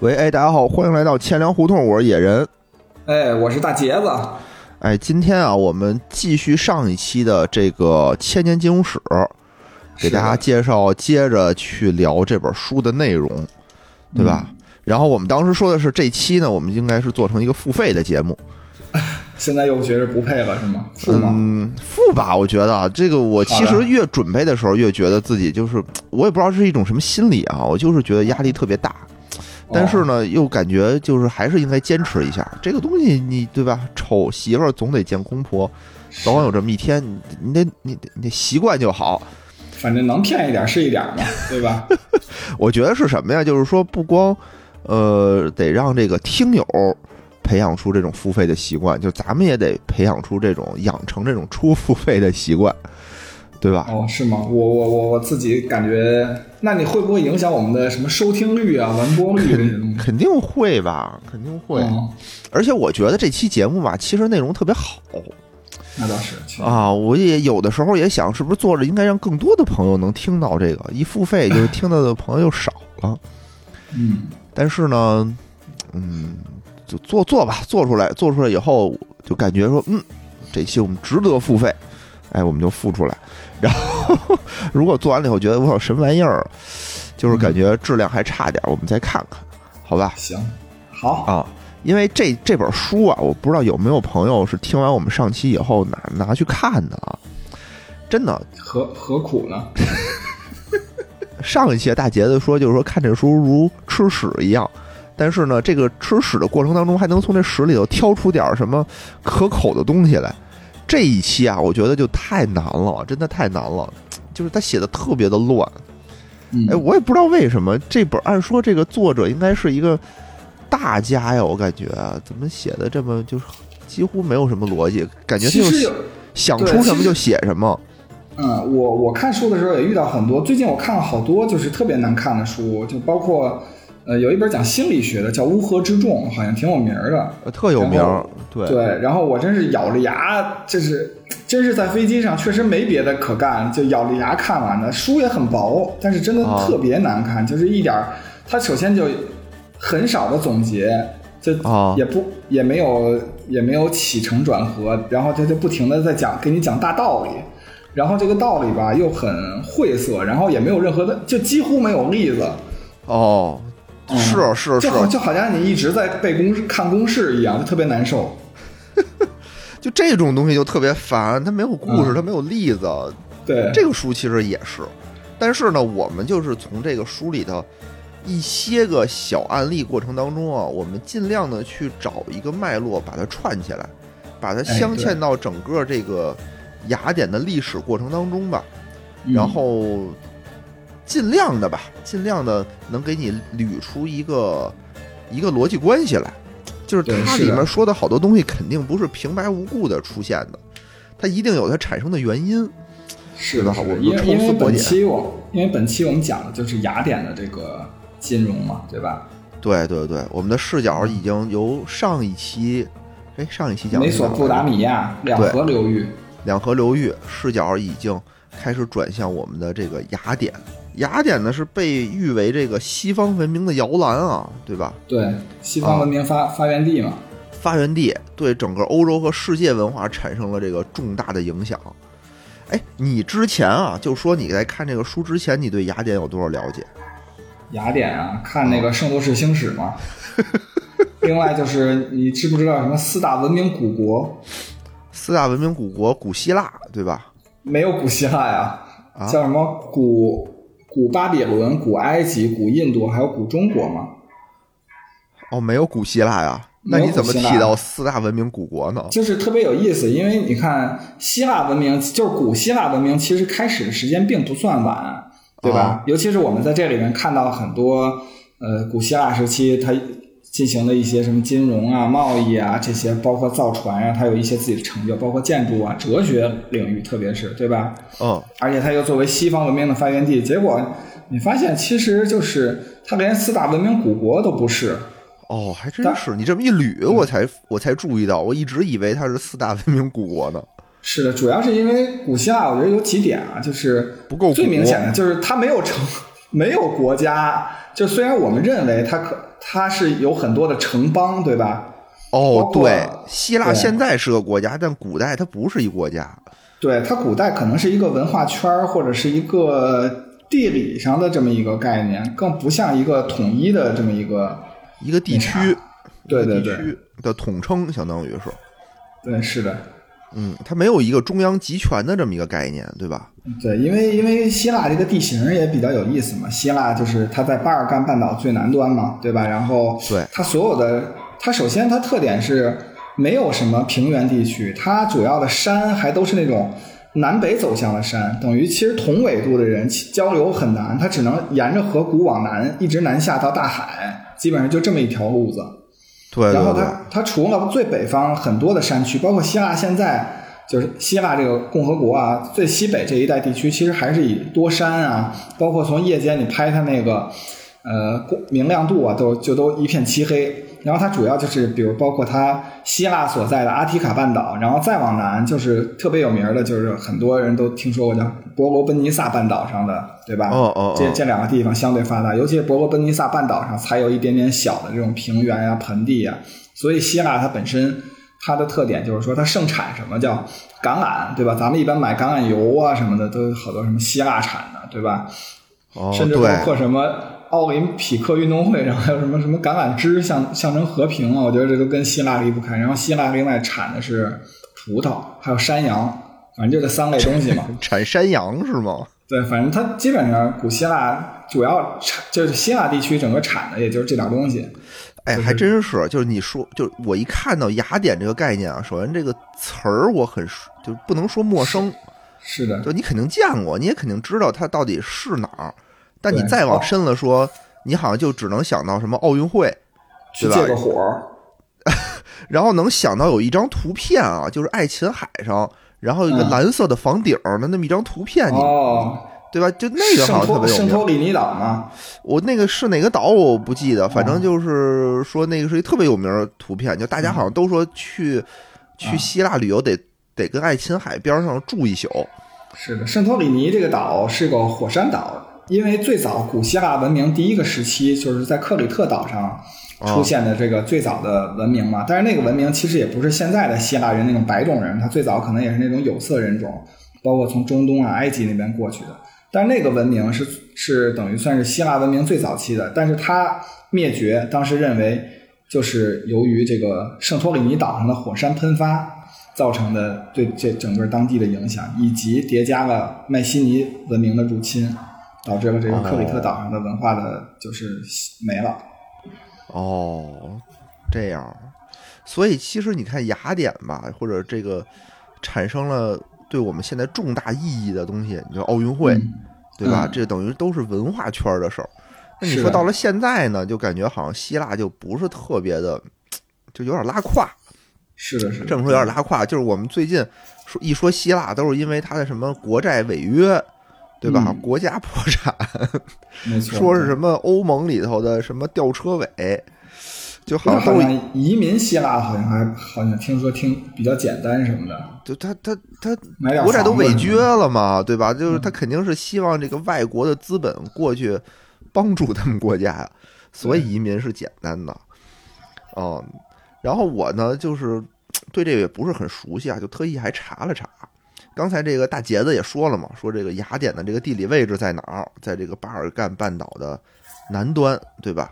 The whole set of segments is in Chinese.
喂，哎，大家好，欢迎来到千粮胡同，我是野人。哎，我是大杰子。哎，今天啊，我们继续上一期的这个千年金融史，给大家介绍，接着去聊这本书的内容，对吧？然后我们当时说的是，这期呢，我们应该是做成一个付费的节目。现在又觉着不配了，是吗？付吗？嗯，付吧。我觉得啊，这个我其实越准备的时候，越觉得自己就是，我也不知道是一种什么心理啊，我就是觉得压力特别大。但是呢，又感觉就是还是应该坚持一下这个东西，你对吧？丑媳妇儿总得见公婆，早晚有这么一天，你你得你得你得习惯就好。反正能骗一点是一点嘛，对吧？我觉得是什么呀？就是说，不光呃得让这个听友培养出这种付费的习惯，就咱们也得培养出这种养成这种出付费的习惯。对吧？哦，是吗？我我我我自己感觉，那你会不会影响我们的什么收听率啊、完播率这些东西？肯定会吧，肯定会。而且我觉得这期节目吧，其实内容特别好。那倒是啊，我也有的时候也想，是不是做着应该让更多的朋友能听到这个？一付费就是听到的朋友少了。嗯。但是呢，嗯，就做做吧，做出来，做出来以后就感觉说，嗯，这期我们值得付费，哎，我们就付出来。然后，如果做完了以后觉得我有什么玩意儿，就是感觉质量还差点，我们再看看，好吧？行，好啊，因为这这本书啊，我不知道有没有朋友是听完我们上期以后拿拿去看的啊？真的，何何苦呢？上一期大杰子说，就是说看这书如吃屎一样，但是呢，这个吃屎的过程当中，还能从这屎里头挑出点什么可口的东西来。这一期啊，我觉得就太难了，真的太难了。就是他写的特别的乱，哎，我也不知道为什么这本按说这个作者应该是一个大家呀，我感觉怎么写的这么就是几乎没有什么逻辑，感觉就是想出什么就写什么。嗯，我我看书的时候也遇到很多，最近我看了好多就是特别难看的书，就包括。呃，有一本讲心理学的，叫《乌合之众》，好像挺有名的，特有名。对对，然后我真是咬着牙，就是真是在飞机上，确实没别的可干，就咬着牙看完的。书也很薄，但是真的特别难看，就是一点儿。他首先就很少的总结，就也不也没有也没有起承转合，然后它就不停的在讲给你讲大道理，然后这个道理吧又很晦涩，然后也没有任何的，就几乎没有例子。哦。是是是，就好就好像你一直在背公式看公式一样，就特别难受。就这种东西就特别烦，它没有故事，它没有例子。对，这个书其实也是，但是呢，我们就是从这个书里头一些个小案例过程当中啊，我们尽量的去找一个脉络，把它串起来，把它镶嵌到整个这个雅典的历史过程当中吧，然后。尽量的吧，尽量的能给你捋出一个一个逻辑关系来，就是它里面说的好多东西肯定不是平白无故的出现的，它一定有它产生的原因。是的，我们因为因为本期我因为本期我们讲的就是雅典的这个金融嘛，对吧？对对对，我们的视角已经由上一期，哎，上一期讲美索不达米亚两河流域，两河流域视角已经开始转向我们的这个雅典。雅典呢是被誉为这个西方文明的摇篮啊，对吧？对，西方文明发发源地嘛，发源地对整个欧洲和世界文化产生了这个重大的影响。哎，你之前啊，就说你在看这个书之前，你对雅典有多少了解？雅典啊，看那个《圣斗士星矢》嘛。另外就是你知不知道什么四大文明古国？四大文明古国，古希腊对吧？没有古希腊呀，叫什么古？古巴比伦、古埃及、古印度，还有古中国吗？哦，没有古希腊呀？那你怎么提到四大文明古国呢？就是特别有意思，因为你看希腊文明，就是古希腊文明，其实开始的时间并不算晚，对吧？尤其是我们在这里面看到很多，呃，古希腊时期它。进行的一些什么金融啊、贸易啊这些，包括造船呀，它有一些自己的成就，包括建筑啊、哲学领域，特别是对吧？嗯。而且它又作为西方文明的发源地，结果你发现其实就是它连四大文明古国都不是。哦，还真是。你这么一捋，我才我才注意到，我一直以为它是四大文明古国呢。是的，主要是因为古希腊，我觉得有几点啊，就是不够。最明显的就是它没有成，没有国家。就虽然我们认为它可它是有很多的城邦，对吧？哦，对，希腊现在是个国家，但古代它不是一国家。对，它古代可能是一个文化圈儿，或者是一个地理上的这么一个概念，更不像一个统一的这么一个一个地区。对对对，的统称相当于是。对，是的。嗯，它没有一个中央集权的这么一个概念，对吧？对，因为因为希腊这个地形也比较有意思嘛，希腊就是它在巴尔干半岛最南端嘛，对吧？然后对它所有的，它首先它特点是没有什么平原地区，它主要的山还都是那种南北走向的山，等于其实同纬度的人交流很难，它只能沿着河谷往南一直南下到大海，基本上就这么一条路子。对，然后它它除了最北方很多的山区，包括希腊现在就是希腊这个共和国啊，最西北这一带地区，其实还是以多山啊，包括从夜间你拍它那个呃明亮度啊，都就都一片漆黑。然后它主要就是，比如包括它希腊所在的阿提卡半岛，然后再往南就是特别有名的，就是很多人都听说过叫伯罗奔尼撒半岛上的，对吧？哦哦，这这两个地方相对发达，尤其是伯罗奔尼撒半岛上才有一点点小的这种平原呀、盆地呀。所以希腊它本身它的特点就是说它盛产什么叫橄榄，对吧？咱们一般买橄榄油啊什么的都有好多什么希腊产的，对吧？哦，甚至包括什么。奥林匹克运动会，然后还有什么什么橄榄枝，象象征和平啊！我觉得这都跟希腊离不开。然后希腊另外产的是葡萄，还有山羊，反正就这三类东西嘛。产山羊是吗？对，反正它基本上古希腊主要产就是希腊地区整个产的也就是这点东西。哎，还真是，就是你说，就我一看到雅典这个概念啊，首先这个词儿我很就不能说陌生，是的，就你肯定见过，你也肯定知道它到底是哪儿。但你再往深了说，你好像就只能想到什么奥运会，去借个火，然后能想到有一张图片啊，就是爱琴海上，然后一个蓝色的房顶的那么一张图片，哦，对吧？就那个好像特别有名。圣托里尼岛吗？我那个是哪个岛我不记得，反正就是说那个是一特别有名的图片，就大家好像都说去去希腊旅游得得跟爱琴海边上住一宿。是的，圣托里尼这个岛是个火山岛。因为最早古希腊文明第一个时期就是在克里特岛上出现的这个最早的文明嘛，但是那个文明其实也不是现在的希腊人那种白种人，他最早可能也是那种有色人种，包括从中东啊、埃及那边过去的。但是那个文明是是等于算是希腊文明最早期的，但是它灭绝，当时认为就是由于这个圣托里尼岛上的火山喷发造成的对这整个当地的影响，以及叠加了迈锡尼文明的入侵。导致了这个克里特岛上的文化的就是没了。哦，这样，所以其实你看雅典吧，或者这个产生了对我们现在重大意义的东西，你说奥运会，对吧？这等于都是文化圈的事儿。那你说到了现在呢，就感觉好像希腊就不是特别的，就有点拉胯。是的，是这么说有点拉胯。就是我们最近说一说希腊，都是因为它的什么国债违约。对吧？国家破产，说是什么欧盟里头的什么吊车尾，就好像都移民希腊，好像还好像听说听比较简单什么的。就他他他国债都违约了嘛，对吧？就是他肯定是希望这个外国的资本过去帮助他们国家呀，所以移民是简单的。哦，然后我呢，就是对这个也不是很熟悉啊，就特意还查了查。刚才这个大杰子也说了嘛，说这个雅典的这个地理位置在哪儿？在这个巴尔干半岛的南端，对吧？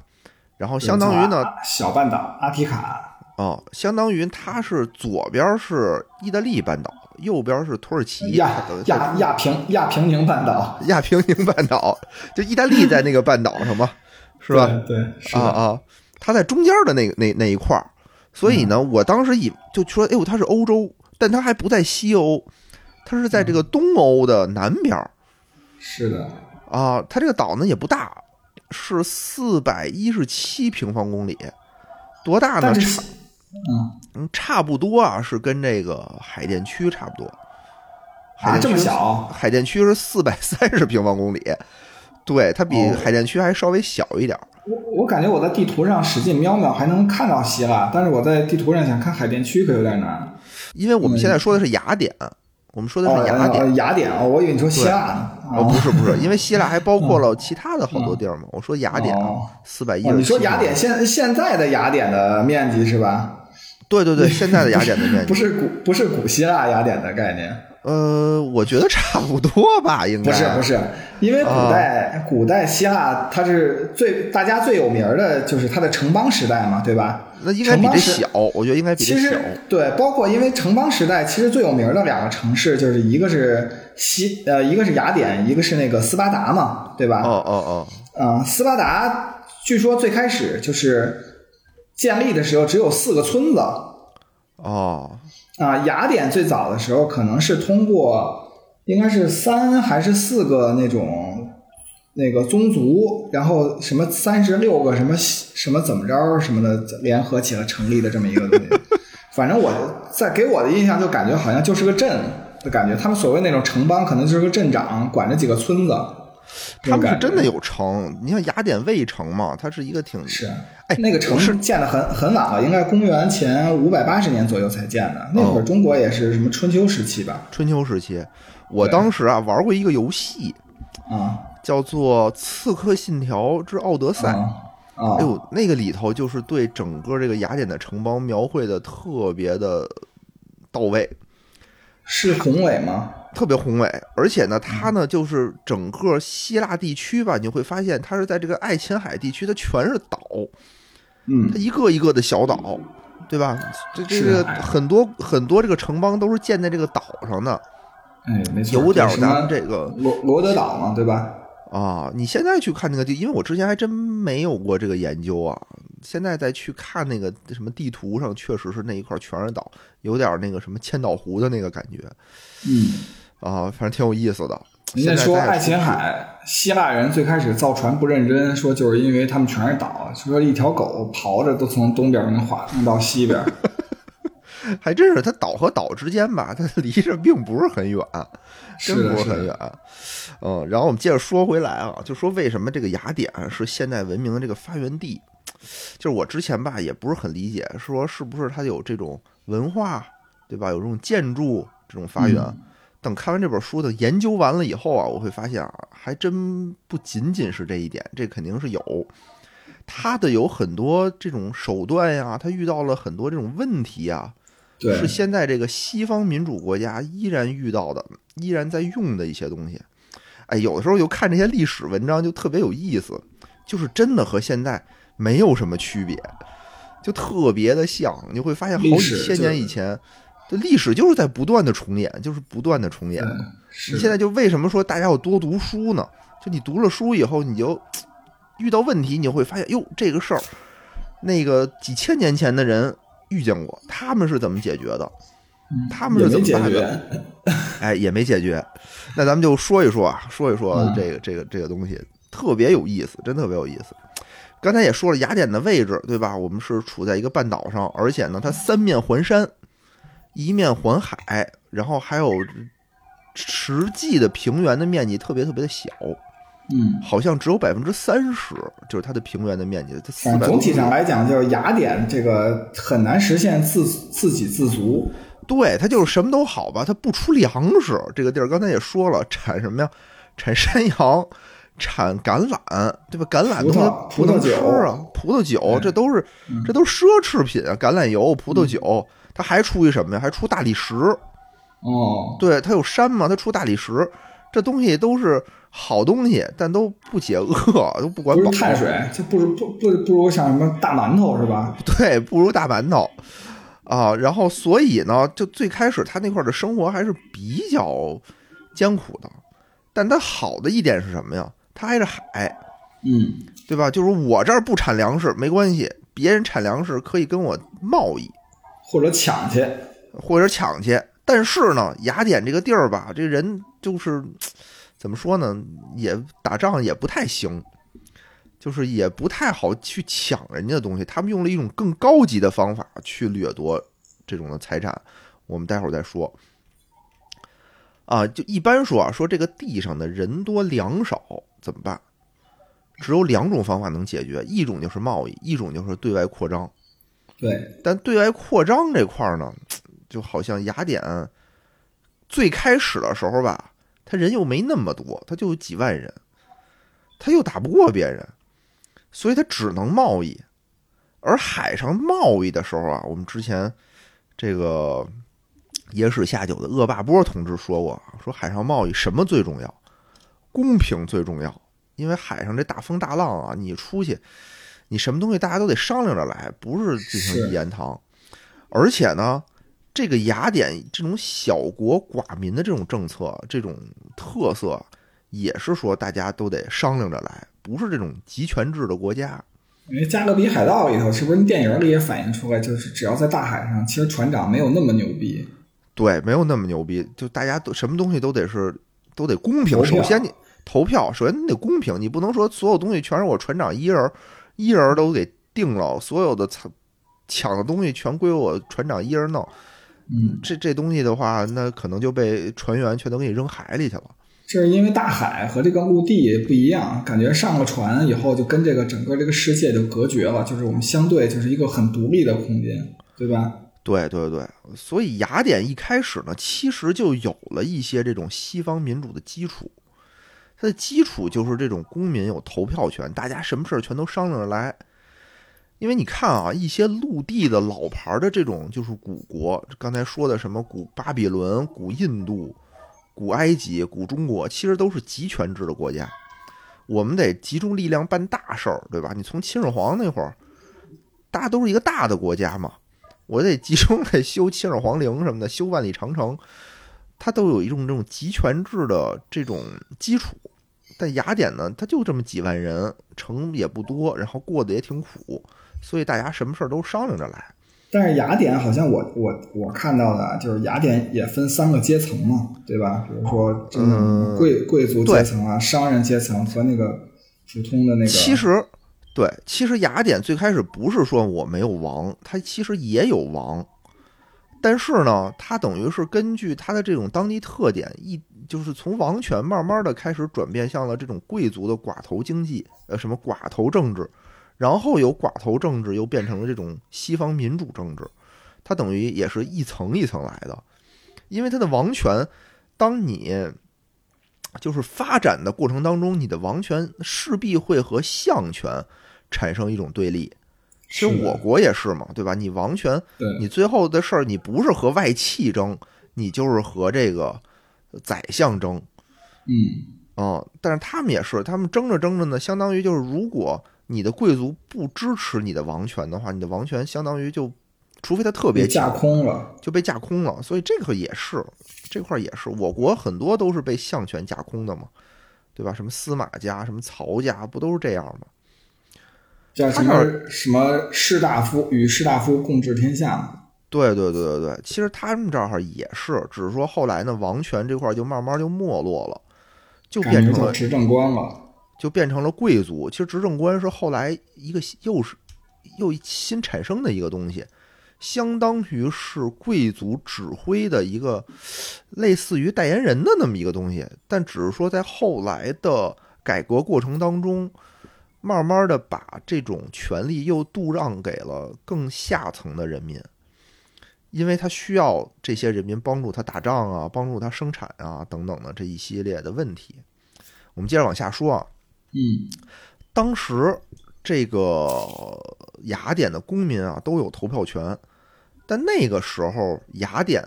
然后相当于呢，小半岛阿提卡哦，相当于它是左边是意大利半岛，右边是土耳其亚亚亚平 亚平宁半岛，亚平宁半岛就意大利在那个半岛上嘛，是吧？对啊啊，它在中间的那个那那一块儿，所以呢，我当时以就说，哎呦，它是欧洲，但它还不在西欧。它是在这个东欧的南边是的啊，它这个岛呢也不大，是四百一十七平方公里，多大呢？差嗯差不多啊，是跟这个海淀区差不多。啊，这么小？海淀区是四百三十平方公里，对，它比海淀区还稍微小一点。我我感觉我在地图上使劲瞄瞄还能看到希腊，但是我在地图上想看海淀区可有点难。因为我们现在说的是雅典，我们说的是雅典。雅典啊，我以为你说希腊呢。哦，不是不是，因为希腊还包括了其他的好多地儿嘛。我说雅典四百一。你说雅典现现在的雅典的面积是吧？对对对，现在的雅典的面积 不是古不是古希腊雅典的概念。呃，我觉得差不多吧，应该不是不是，因为古代古代希腊它是最大家最有名的就是它的城邦时代嘛，对吧？那应该比这小，我觉得应该比这小。对，包括因为城邦时代，其实最有名的两个城市就是一个是西呃，一个是雅典，一个是那个斯巴达嘛，对吧？哦哦哦。嗯，斯巴达据说最开始就是建立的时候只有四个村子。哦。啊，雅典最早的时候可能是通过，应该是三还是四个那种那个宗族，然后什么三十六个什么什么怎么着什么的联合起来成立的这么一个东西。反正我在给我的印象就感觉好像就是个镇的感觉，他们所谓那种城邦可能就是个镇长管着几个村子。他们是真的有城，你像雅典卫城嘛，它是一个挺是，哎，那个城市建的很很晚了，应该公元前五百八十年左右才建的。那会儿中国也是什么春秋时期吧？春秋时期，我当时啊玩过一个游戏啊，叫做《刺客信条之奥德赛》啊，哎呦，那个里头就是对整个这个雅典的城邦描绘的特别的到位，是宏伟吗？特别宏伟，而且呢，它呢就是整个希腊地区吧，你会发现它是在这个爱琴海地区，它全是岛，嗯，它一个一个的小岛，对吧？这这个很多很多这个城邦都是建在这个岛上的，哎，没错，有点咱们这个罗罗德岛嘛，对吧？啊，你现在去看那个地，因为我之前还真没有过这个研究啊。现在再去看那个什么地图上，确实是那一块全是岛，有点那个什么千岛湖的那个感觉。嗯。啊，反正挺有意思的。人家说爱琴海，希腊人最开始造船不认真，说就是因为他们全是岛，说一条狗刨着都从东边能划弄到西边。还真是，它岛和岛之间吧，它 离着并不是很远，真不是很远。嗯，然后我们接着说回来啊，就说为什么这个雅典是现代文明的这个发源地？就是我之前吧也不是很理解，说是不是它有这种文化，对吧？有这种建筑这种发源。等看完这本书的研究完了以后啊，我会发现啊，还真不仅仅是这一点，这肯定是有，他的有很多这种手段呀，他遇到了很多这种问题啊，是现在这个西方民主国家依然遇到的，依然在用的一些东西。哎，有的时候就看这些历史文章就特别有意思，就是真的和现在没有什么区别，就特别的像，你会发现好几千年以前。这历史就是在不断的重演，就是不断的重演。你现在就为什么说大家要多读书呢？就你读了书以后，你就遇到问题，你会发现，哟，这个事儿，那个几千年前的人遇见过，他们是怎么解决的？他们是怎么解决？哎，也没解决。那咱们就说一说啊，说一说这个这个这个东西，特别有意思，真特别有意思。刚才也说了，雅典的位置，对吧？我们是处在一个半岛上，而且呢，它三面环山。一面环海，然后还有实际的平原的面积特别特别的小，嗯，好像只有百分之三十，就是它的平原的面积。它总体上来讲，就是雅典这个很难实现自自给自足。对，它就是什么都好吧，它不出粮食。这个地儿刚才也说了，产什么呀？产山羊，产橄榄，对吧？橄榄葡萄葡萄酒啊，葡萄酒，这都是这都是奢侈品啊！橄榄油、葡萄酒。它还出一什么呀？还出大理石，哦，对，它有山嘛，它出大理石，这东西都是好东西，但都不解饿，都不管饱。碳水就不如不不不如像什么大馒头是吧？对，不如大馒头啊。然后所以呢，就最开始他那块的生活还是比较艰苦的，但它好的一点是什么呀？它挨着海，嗯，对吧？就是我这儿不产粮食没关系，别人产粮食可以跟我贸易。或者抢去，或者抢去，但是呢，雅典这个地儿吧，这人就是怎么说呢，也打仗也不太行，就是也不太好去抢人家的东西。他们用了一种更高级的方法去掠夺这种的财产，我们待会儿再说。啊，就一般说啊，说这个地上的人多粮少怎么办？只有两种方法能解决，一种就是贸易，一种就是对外扩张。对，但对外扩张这块儿呢，就好像雅典最开始的时候吧，他人又没那么多，他就有几万人，他又打不过别人，所以他只能贸易。而海上贸易的时候啊，我们之前这个野史下酒的恶霸波同志说过，说海上贸易什么最重要？公平最重要。因为海上这大风大浪啊，你出去，你什么东西大家都得商量着来，不是进行一言堂。而且呢，这个雅典这种小国寡民的这种政策，这种特色，也是说大家都得商量着来，不是这种集权制的国家。因为《加勒比海盗》里头，是不是电影里也反映出来，就是只要在大海上，其实船长没有那么牛逼。对，没有那么牛逼，就大家都什么东西都得是都得公平。首先你。投票，首先你得公平，你不能说所有东西全是我船长一人一人都给定了，所有的抢抢的东西全归我船长一人弄。嗯，这这东西的话，那可能就被船员全都给你扔海里去了。这是因为大海和这个陆地不一样，感觉上了船以后就跟这个整个这个世界就隔绝了，就是我们相对就是一个很独立的空间，对吧？对对对，所以雅典一开始呢，其实就有了一些这种西方民主的基础。它的基础就是这种公民有投票权，大家什么事儿全都商量着来。因为你看啊，一些陆地的老牌的这种就是古国，刚才说的什么古巴比伦、古印度、古埃及、古中国，其实都是集权制的国家。我们得集中力量办大事儿，对吧？你从秦始皇那会儿，大家都是一个大的国家嘛，我得集中来修秦始皇陵什么的，修万里长城。它都有一种这种集权制的这种基础，但雅典呢，它就这么几万人，城也不多，然后过得也挺苦，所以大家什么事儿都商量着来。但是雅典好像我我我看到的就是雅典也分三个阶层嘛，对吧？比如说这种贵贵族阶层啊，商人阶层和那个普通的那个。其实，对，其实雅典最开始不是说我没有王，它其实也有王。但是呢，它等于是根据它的这种当地特点，一就是从王权慢慢的开始转变向了这种贵族的寡头经济，呃，什么寡头政治，然后由寡头政治又变成了这种西方民主政治，它等于也是一层一层来的，因为它的王权，当你就是发展的过程当中，你的王权势必会和相权产生一种对立。其实我国也是嘛，对吧？你王权，你最后的事儿，你不是和外戚争，你就是和这个宰相争。嗯，啊，但是他们也是，他们争着争着呢，相当于就是，如果你的贵族不支持你的王权的话，你的王权相当于就，除非他特别架空了，就被架空了。所以这个也是，这块也是，我国很多都是被相权架空的嘛，对吧？什么司马家，什么曹家，不都是这样吗？叫什么什么士大夫与士大夫共治天下？对对对对对，其实他们这儿也是，只是说后来呢，王权这块就慢慢就没落了，就变成了执政官了，就变成了贵族。其实执政官是后来一个又是又新产生的一个东西，相当于是贵族指挥的一个类似于代言人的那么一个东西，但只是说在后来的改革过程当中。慢慢的把这种权利又度让给了更下层的人民，因为他需要这些人民帮助他打仗啊，帮助他生产啊等等的这一系列的问题。我们接着往下说啊，嗯，当时这个雅典的公民啊都有投票权，但那个时候雅典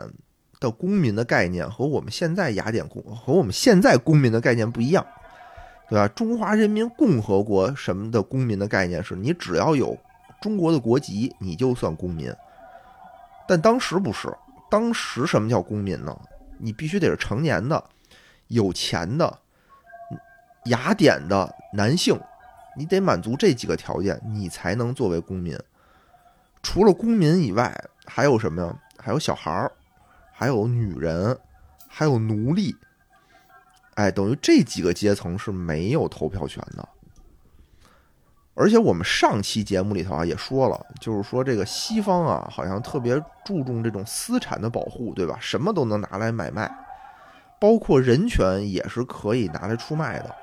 的公民的概念和我们现在雅典公和我们现在公民的概念不一样。对吧？中华人民共和国什么的公民的概念是你只要有中国的国籍，你就算公民。但当时不是，当时什么叫公民呢？你必须得是成年的、有钱的、雅典的男性，你得满足这几个条件，你才能作为公民。除了公民以外，还有什么呀？还有小孩儿，还有女人，还有奴隶。哎，等于这几个阶层是没有投票权的。而且我们上期节目里头啊也说了，就是说这个西方啊好像特别注重这种私产的保护，对吧？什么都能拿来买卖，包括人权也是可以拿来出卖的。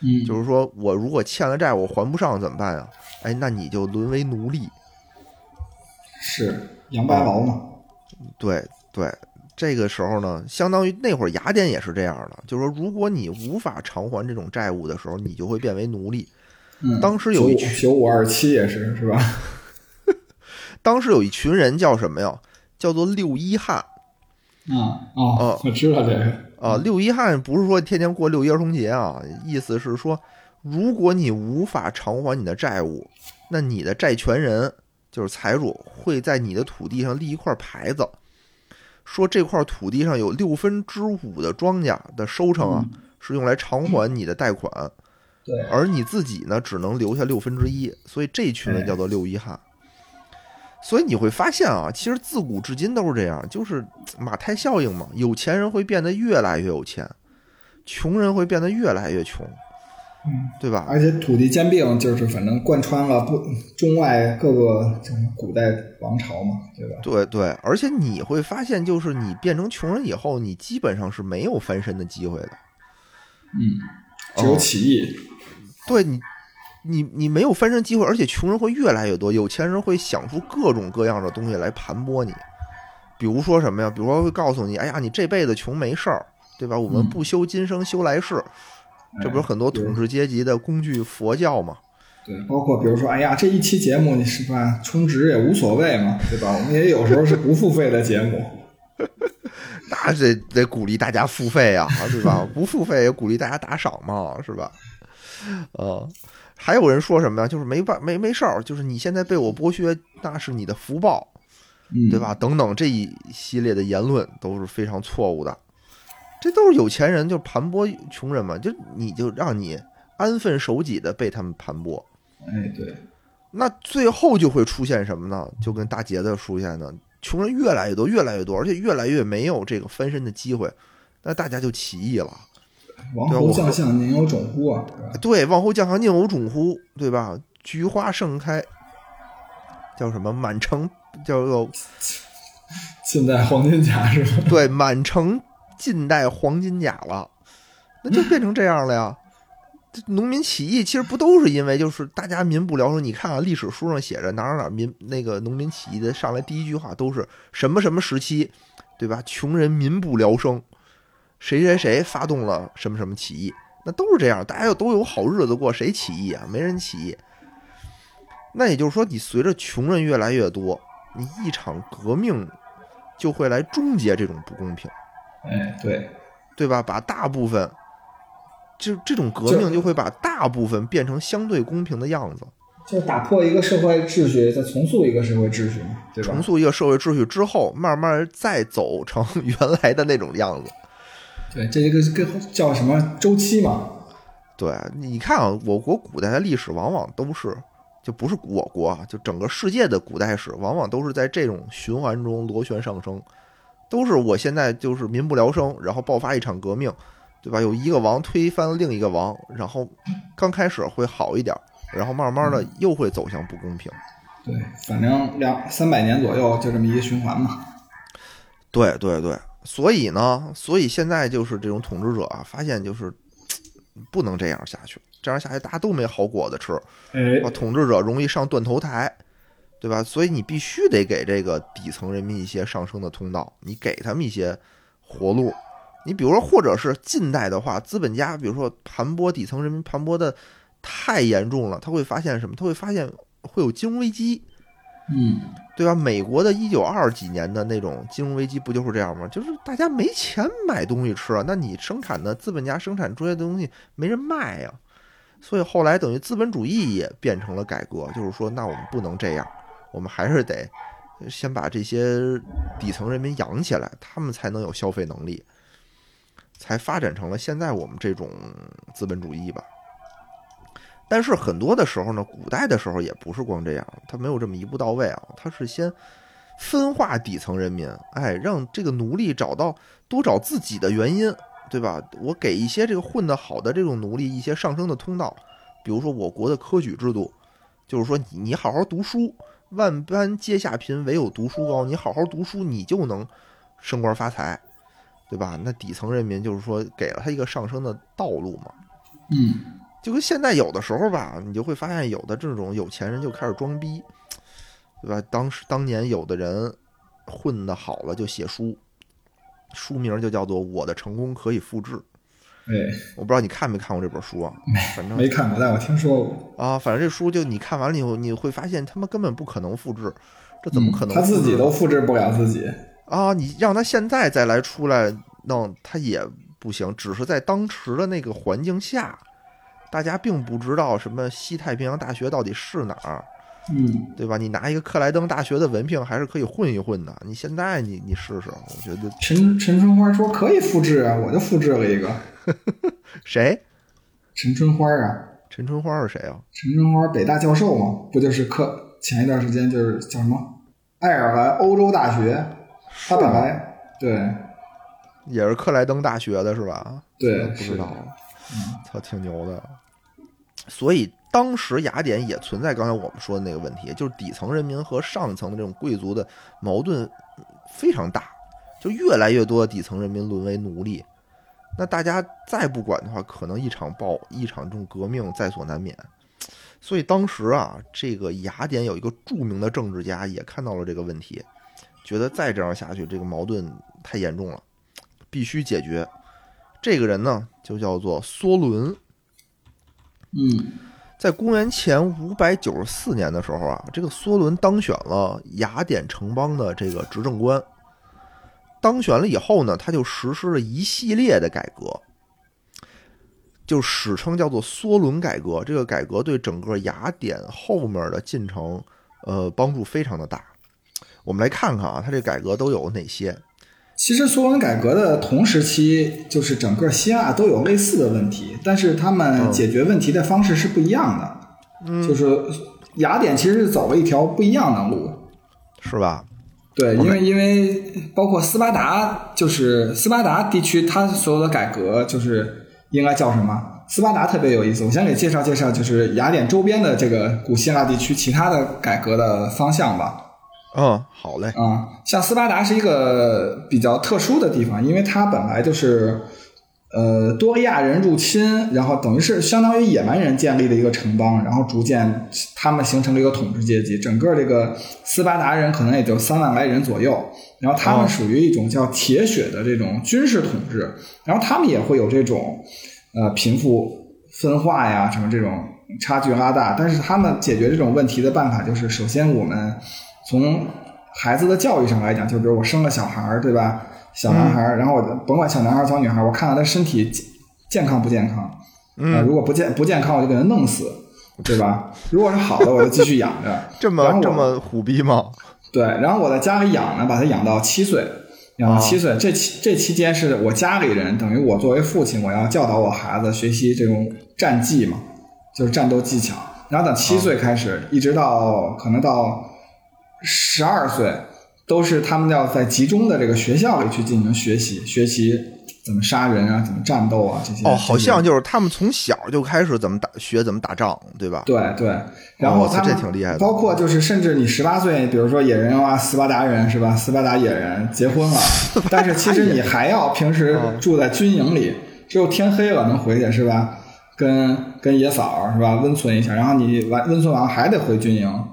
嗯，就是说我如果欠了债，我还不上怎么办呀？哎，那你就沦为奴隶，是杨白劳嘛？对对。这个时候呢，相当于那会儿雅典也是这样的，就是说，如果你无法偿还这种债务的时候，你就会变为奴隶。嗯，当时有一群九五二七也是是吧？当时有一群人叫什么呀？叫做六一汉啊哦，我知道这个啊。六一汉不是说天天过六一儿童节啊，意思是说，如果你无法偿还你的债务，那你的债权人就是财主会在你的土地上立一块牌子，说这块土地上有六分之五的庄稼的收成啊，是用来偿还你的贷款。对，而你自己呢，只能留下六分之一，所以这群人叫做六一汉。所以你会发现啊，其实自古至今都是这样，就是马太效应嘛。有钱人会变得越来越有钱，穷人会变得越来越穷，嗯，对吧？而且土地兼并，就是反正贯穿了不中外各个古代王朝嘛，对吧？对对，而且你会发现，就是你变成穷人以后，你基本上是没有翻身的机会的。嗯，只有起义。对你。你你没有翻身机会，而且穷人会越来越多，有钱人会想出各种各样的东西来盘剥你。比如说什么呀？比如说会告诉你，哎呀，你这辈子穷没事儿，对吧？我们不修今生，修来世。这不是很多统治阶级的工具佛教吗？对，包括比如说，哎呀，这一期节目你是吧，充值也无所谓嘛，对吧？我们也有时候是不付费的节目，那得得鼓励大家付费啊，对吧？不付费也鼓励大家打赏嘛，是吧？呃。还有人说什么呀？就是没办没没事儿，就是你现在被我剥削，那是你的福报，对吧？等等这一系列的言论都是非常错误的，这都是有钱人就盘剥穷人嘛，就你就让你安分守己的被他们盘剥。哎，对，那最后就会出现什么呢？就跟大杰子出现的，穷人越来越多，越来越多，而且越来越没有这个翻身的机会，那大家就起义了。王侯将相宁有种乎啊？对，王侯将相宁有种乎？对吧？菊花盛开，叫什么？满城叫做 近代黄金甲是吧？对，满城近代黄金甲了，那就变成这样了呀。农民起义其实不都是因为就是大家民不聊生？你看看，历史书上写着哪哪哪民那个农民起义的上来第一句话都是什么什么时期，对吧？穷人民不聊生。谁谁谁发动了什么什么起义？那都是这样，大家又都有好日子过，谁起义啊？没人起义。那也就是说，你随着穷人越来越多，你一场革命就会来终结这种不公平。哎，对，对吧？把大部分，就这种革命就会把大部分变成相对公平的样子。就打破一个社会秩序，再重塑一个社会秩序，对吧？重塑一个社会秩序之后，慢慢再走成原来的那种样子。对，这一个跟叫什么周期嘛？对，你看啊，我国古代的历史往往都是，就不是我国啊，就整个世界的古代史，往往都是在这种循环中螺旋上升，都是我现在就是民不聊生，然后爆发一场革命，对吧？有一个王推翻了另一个王，然后刚开始会好一点，然后慢慢的又会走向不公平。对，反正两三百年左右就这么一个循环嘛。对对对。所以呢，所以现在就是这种统治者啊，发现就是不能这样下去，这样下去大家都没好果子吃，哎，统治者容易上断头台，对吧？所以你必须得给这个底层人民一些上升的通道，你给他们一些活路。你比如说，或者是近代的话，资本家比如说盘剥底层人民，盘剥的太严重了，他会发现什么？他会发现会有金融危机。嗯，对吧？美国的一九二几年的那种金融危机不就是这样吗？就是大家没钱买东西吃啊，那你生产的资本家生产出来的东西没人卖呀，所以后来等于资本主义也变成了改革，就是说，那我们不能这样，我们还是得先把这些底层人民养起来，他们才能有消费能力，才发展成了现在我们这种资本主义吧。但是很多的时候呢，古代的时候也不是光这样，他没有这么一步到位啊，他是先分化底层人民，哎，让这个奴隶找到多找自己的原因，对吧？我给一些这个混得好的这种奴隶一些上升的通道，比如说我国的科举制度，就是说你好好读书，万般皆下品，唯有读书高，你好好读书，你就能升官发财，对吧？那底层人民就是说给了他一个上升的道路嘛，嗯。就跟现在有的时候吧，你就会发现有的这种有钱人就开始装逼，对吧？当时当年有的人混的好了就写书，书名就叫做《我的成功可以复制》。哎，我不知道你看没看过这本书啊？反正没看过，但我听说过。啊，反正这书就你看完了以后，你会发现他们根本不可能复制，这怎么可能？他自己都复制不了自己啊！你让他现在再来出来弄，他也不行。只是在当时的那个环境下，大家并不知道什么西太平洋大学到底是哪儿。嗯，对吧？你拿一个克莱登大学的文凭还是可以混一混的。你现在你你试试，我觉得陈陈春花说可以复制啊，我就复制了一个。谁？陈春花啊？陈春花是谁啊？陈春花北大教授嘛，不就是克前一段时间就是叫什么爱尔兰欧洲大学，他本来对也是克莱登大学的是吧？对，不知道，操，挺牛的。所以。当时雅典也存在刚才我们说的那个问题，就是底层人民和上层的这种贵族的矛盾非常大，就越来越多的底层人民沦为奴隶。那大家再不管的话，可能一场暴一场这种革命在所难免。所以当时啊，这个雅典有一个著名的政治家也看到了这个问题，觉得再这样下去，这个矛盾太严重了，必须解决。这个人呢，就叫做梭伦。嗯。在公元前五百九十四年的时候啊，这个梭伦当选了雅典城邦的这个执政官。当选了以后呢，他就实施了一系列的改革，就史称叫做梭伦改革。这个改革对整个雅典后面的进程，呃，帮助非常的大。我们来看看啊，他这改革都有哪些。其实苏伦改革的同时期，就是整个希腊都有类似的问题，但是他们解决问题的方式是不一样的。嗯，就是雅典其实是走了一条不一样的路，是吧？对，因为因为包括斯巴达，就是斯巴达地区，它所有的改革就是应该叫什么？斯巴达特别有意思，我先给介绍介绍，就是雅典周边的这个古希腊地区其他的改革的方向吧。嗯，好嘞。啊，像斯巴达是一个比较特殊的地方，因为它本来就是，呃，多利亚人入侵，然后等于是相当于野蛮人建立的一个城邦，然后逐渐他们形成了一个统治阶级。整个这个斯巴达人可能也就三万来人左右，然后他们属于一种叫铁血的这种军事统治，然后他们也会有这种，呃，贫富分化呀，什么这种差距拉大，但是他们解决这种问题的办法就是，首先我们。从孩子的教育上来讲，就比如我生了小孩儿，对吧？小男孩儿，然后我甭管小男孩儿、小女孩儿，我看看他身体健康不健康。嗯，如果不健不健康，我就给他弄死，对吧？如果是好的，我就继续养着。这么这么虎逼吗？对，然后我在家里养呢，把他养到七岁，养到七岁。这期这期间是我家里人，等于我作为父亲，我要教导我孩子学习这种战技嘛，就是战斗技巧。然后等七岁开始，一直到可能到。十二岁都是他们要在集中的这个学校里去进行学习，学习怎么杀人啊，怎么战斗啊这些。哦，好像就是他们从小就开始怎么打，学怎么打仗，对吧？对对。然后他这挺厉害的。包括就是甚至你十八岁，比如说野人啊，斯巴达人是吧？斯巴达野人结婚了，但是其实你还要平时住在军营里，只有天黑了能回去是吧？跟跟野嫂是吧？温存一下，然后你完温存完还得回军营。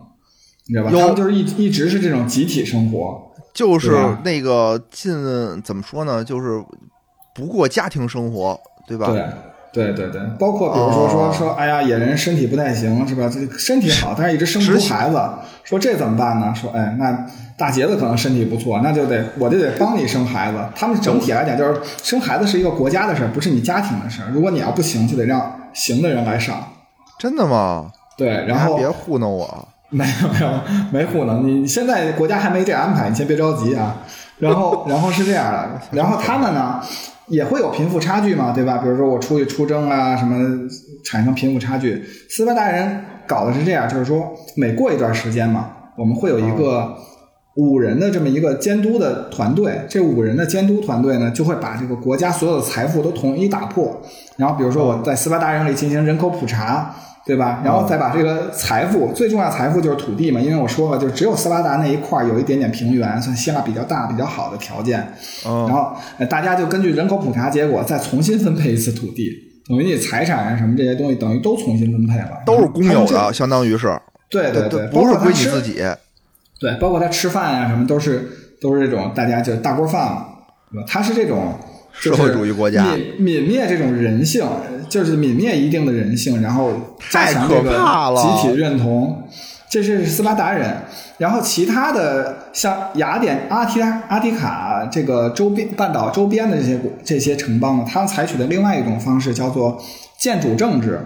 你知道吧？他们就是一一直是这种集体生活，就是那个进怎么说呢？就是不过家庭生活，对吧？对对对对，包括比如说说说，哎呀，野人身体不太行，是吧？这身体好，但是一直生不出孩子，说这怎么办呢？说哎，那大杰子可能身体不错，那就得我就得帮你生孩子。他们整体来讲，就是生孩子是一个国家的事儿，不是你家庭的事儿。如果你要不行，就得让行的人来上。真的吗？对，然后别糊弄我。没有没有没糊弄你，现在国家还没这安排，你先别着急啊。然后然后是这样的，然后他们呢也会有贫富差距嘛，对吧？比如说我出去出征啊，什么产生贫富差距。斯巴达人搞的是这样，就是说每过一段时间嘛，我们会有一个五人的这么一个监督的团队，这五人的监督团队呢就会把这个国家所有的财富都统一打破。然后比如说我在斯巴达人里进行人口普查。对吧？然后再把这个财富，最重要财富就是土地嘛。因为我说了，就只有斯巴达那一块有一点点平原，算希腊比较大、比较好的条件。然后大家就根据人口普查结果再重新分配一次土地，等于你财产啊什么这些东西等于都重新分配了，都是公有的，相当于是。对对对，不是归你自己。对，包括他吃饭呀什么都是都是这种大家就大锅饭嘛。对吧？它是这种社会主义国家泯泯灭这种人性，就是泯灭一定的人性，然后加强这个太可怕了集体认同。这是斯巴达人，然后其他的像雅典、阿提阿提卡这个周边半岛周边的这些国这些城邦呢，他们采取的另外一种方式叫做建主政治，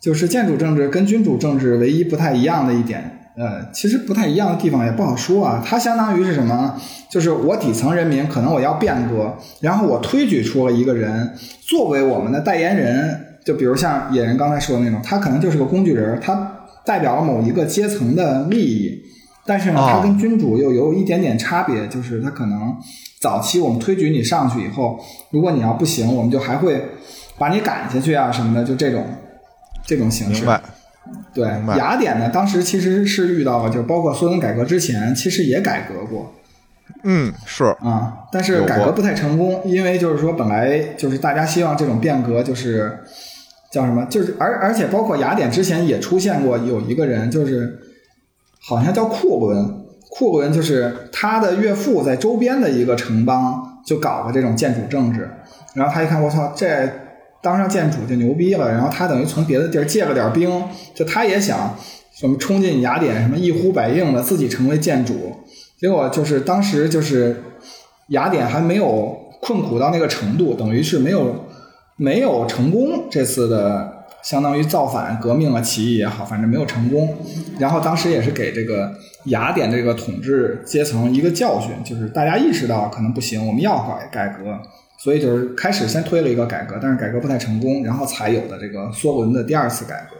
就是建主政治跟君主政治唯一不太一样的一点，呃，其实不太一样的地方也不好说啊。它相当于是什么？就是我底层人民可能我要变革，然后我推举出了一个人作为我们的代言人，就比如像野人刚才说的那种，他可能就是个工具人，他代表了某一个阶层的利益，但是呢，哦他跟君主又有一点点差别，就是他可能早期我们推举你上去以后，如果你要不行，我们就还会把你赶下去啊什么的，就这种这种形式明。白？对雅典呢，当时其实是遇到了，就包括苏联改革之前，其实也改革过。嗯，是。啊，但是改革不太成功，因为就是说本来就是大家希望这种变革就是叫什么，就是而而且包括雅典之前也出现过有一个人，就是好像叫库伦，库伦就是他的岳父在周边的一个城邦就搞个这种建主政治，然后他一看我操这。当上建主就牛逼了，然后他等于从别的地儿借了点兵，就他也想什么冲进雅典，什么一呼百应的自己成为建主，结果就是当时就是雅典还没有困苦到那个程度，等于是没有没有成功这次的相当于造反革命啊起义也好，反正没有成功。然后当时也是给这个雅典这个统治阶层一个教训，就是大家意识到可能不行，我们要改改革。所以就是开始先推了一个改革，但是改革不太成功，然后才有的这个梭伦的第二次改革。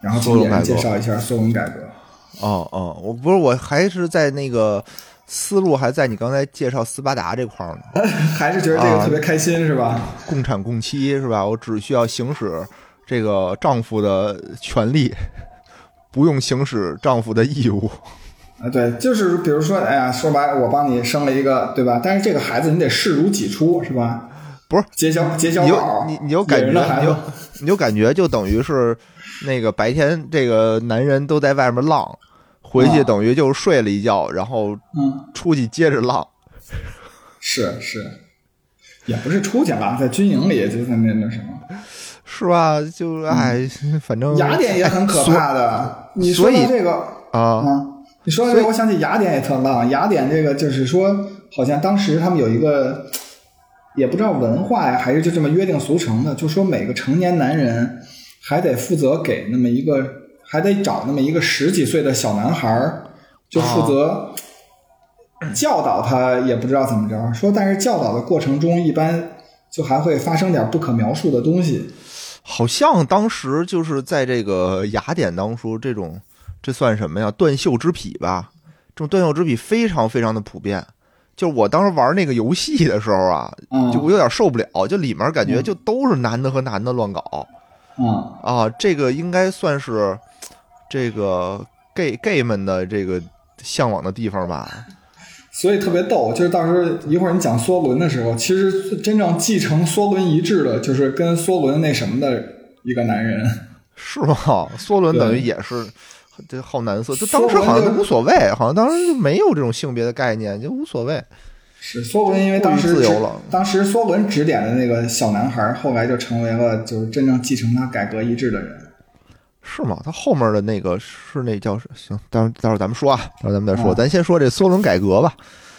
然后请野人介绍一下梭伦改革。哦哦，我不是，我还是在那个思路还在你刚才介绍斯巴达这块儿呢。还是觉得这个特别开心、是吧？共产共妻是吧？我只需要行使这个丈夫的权利，不用行使丈夫的义务。啊，对，就是比如说，哎呀，说白了，我帮你生了一个，对吧？但是这个孩子你得视如己出，是吧？不是结交结交你你你就感觉你就你就感觉就等于是那个白天这个男人都在外面浪，回去啊等于就睡了一觉，然后嗯，出去接着浪。是是，也不是出去吧，在军营里就在那那什么。是吧？就哎，反正嗯雅典也很可怕的。你说所以到这个啊，啊，你说到这个，我想起雅典也特浪。雅典这个就是说，好像当时他们有一个，也不知道文化呀，还是就这么约定俗成的，就说每个成年男人还得负责给那么一个，还得找那么一个十几岁的小男孩儿，就负责教导他，也不知道怎么着。说，但是教导的过程中，一般就还会发生点不可描述的东西。好像当时就是在这个雅典当中，这种这算什么呀？断袖之癖吧？这种断袖之癖非常非常的普遍。就是我当时玩那个游戏的时候啊，嗯就我有点受不了，就里面感觉就都是男的和男的乱搞嗯，啊，这个应该算是这个 gay gay 们的这个向往的地方吧？所以特别逗，就是到时候一会儿你讲梭伦的时候，其实真正继承梭伦遗志的，就是跟梭伦那什么的一个男人。是吗？梭伦等于也是这好难色，就当时好像都无所谓，好像当时就没有这种性别的概念，就无所谓。是梭伦，因为当时自由了当时梭伦指点的那个小男孩，后来就成为了就是真正继承他改革意志的人。是吗？他后面的那个是那叫行，待会儿待会儿咱们说啊，待会儿咱们再说。嗯咱先说这梭伦改革吧。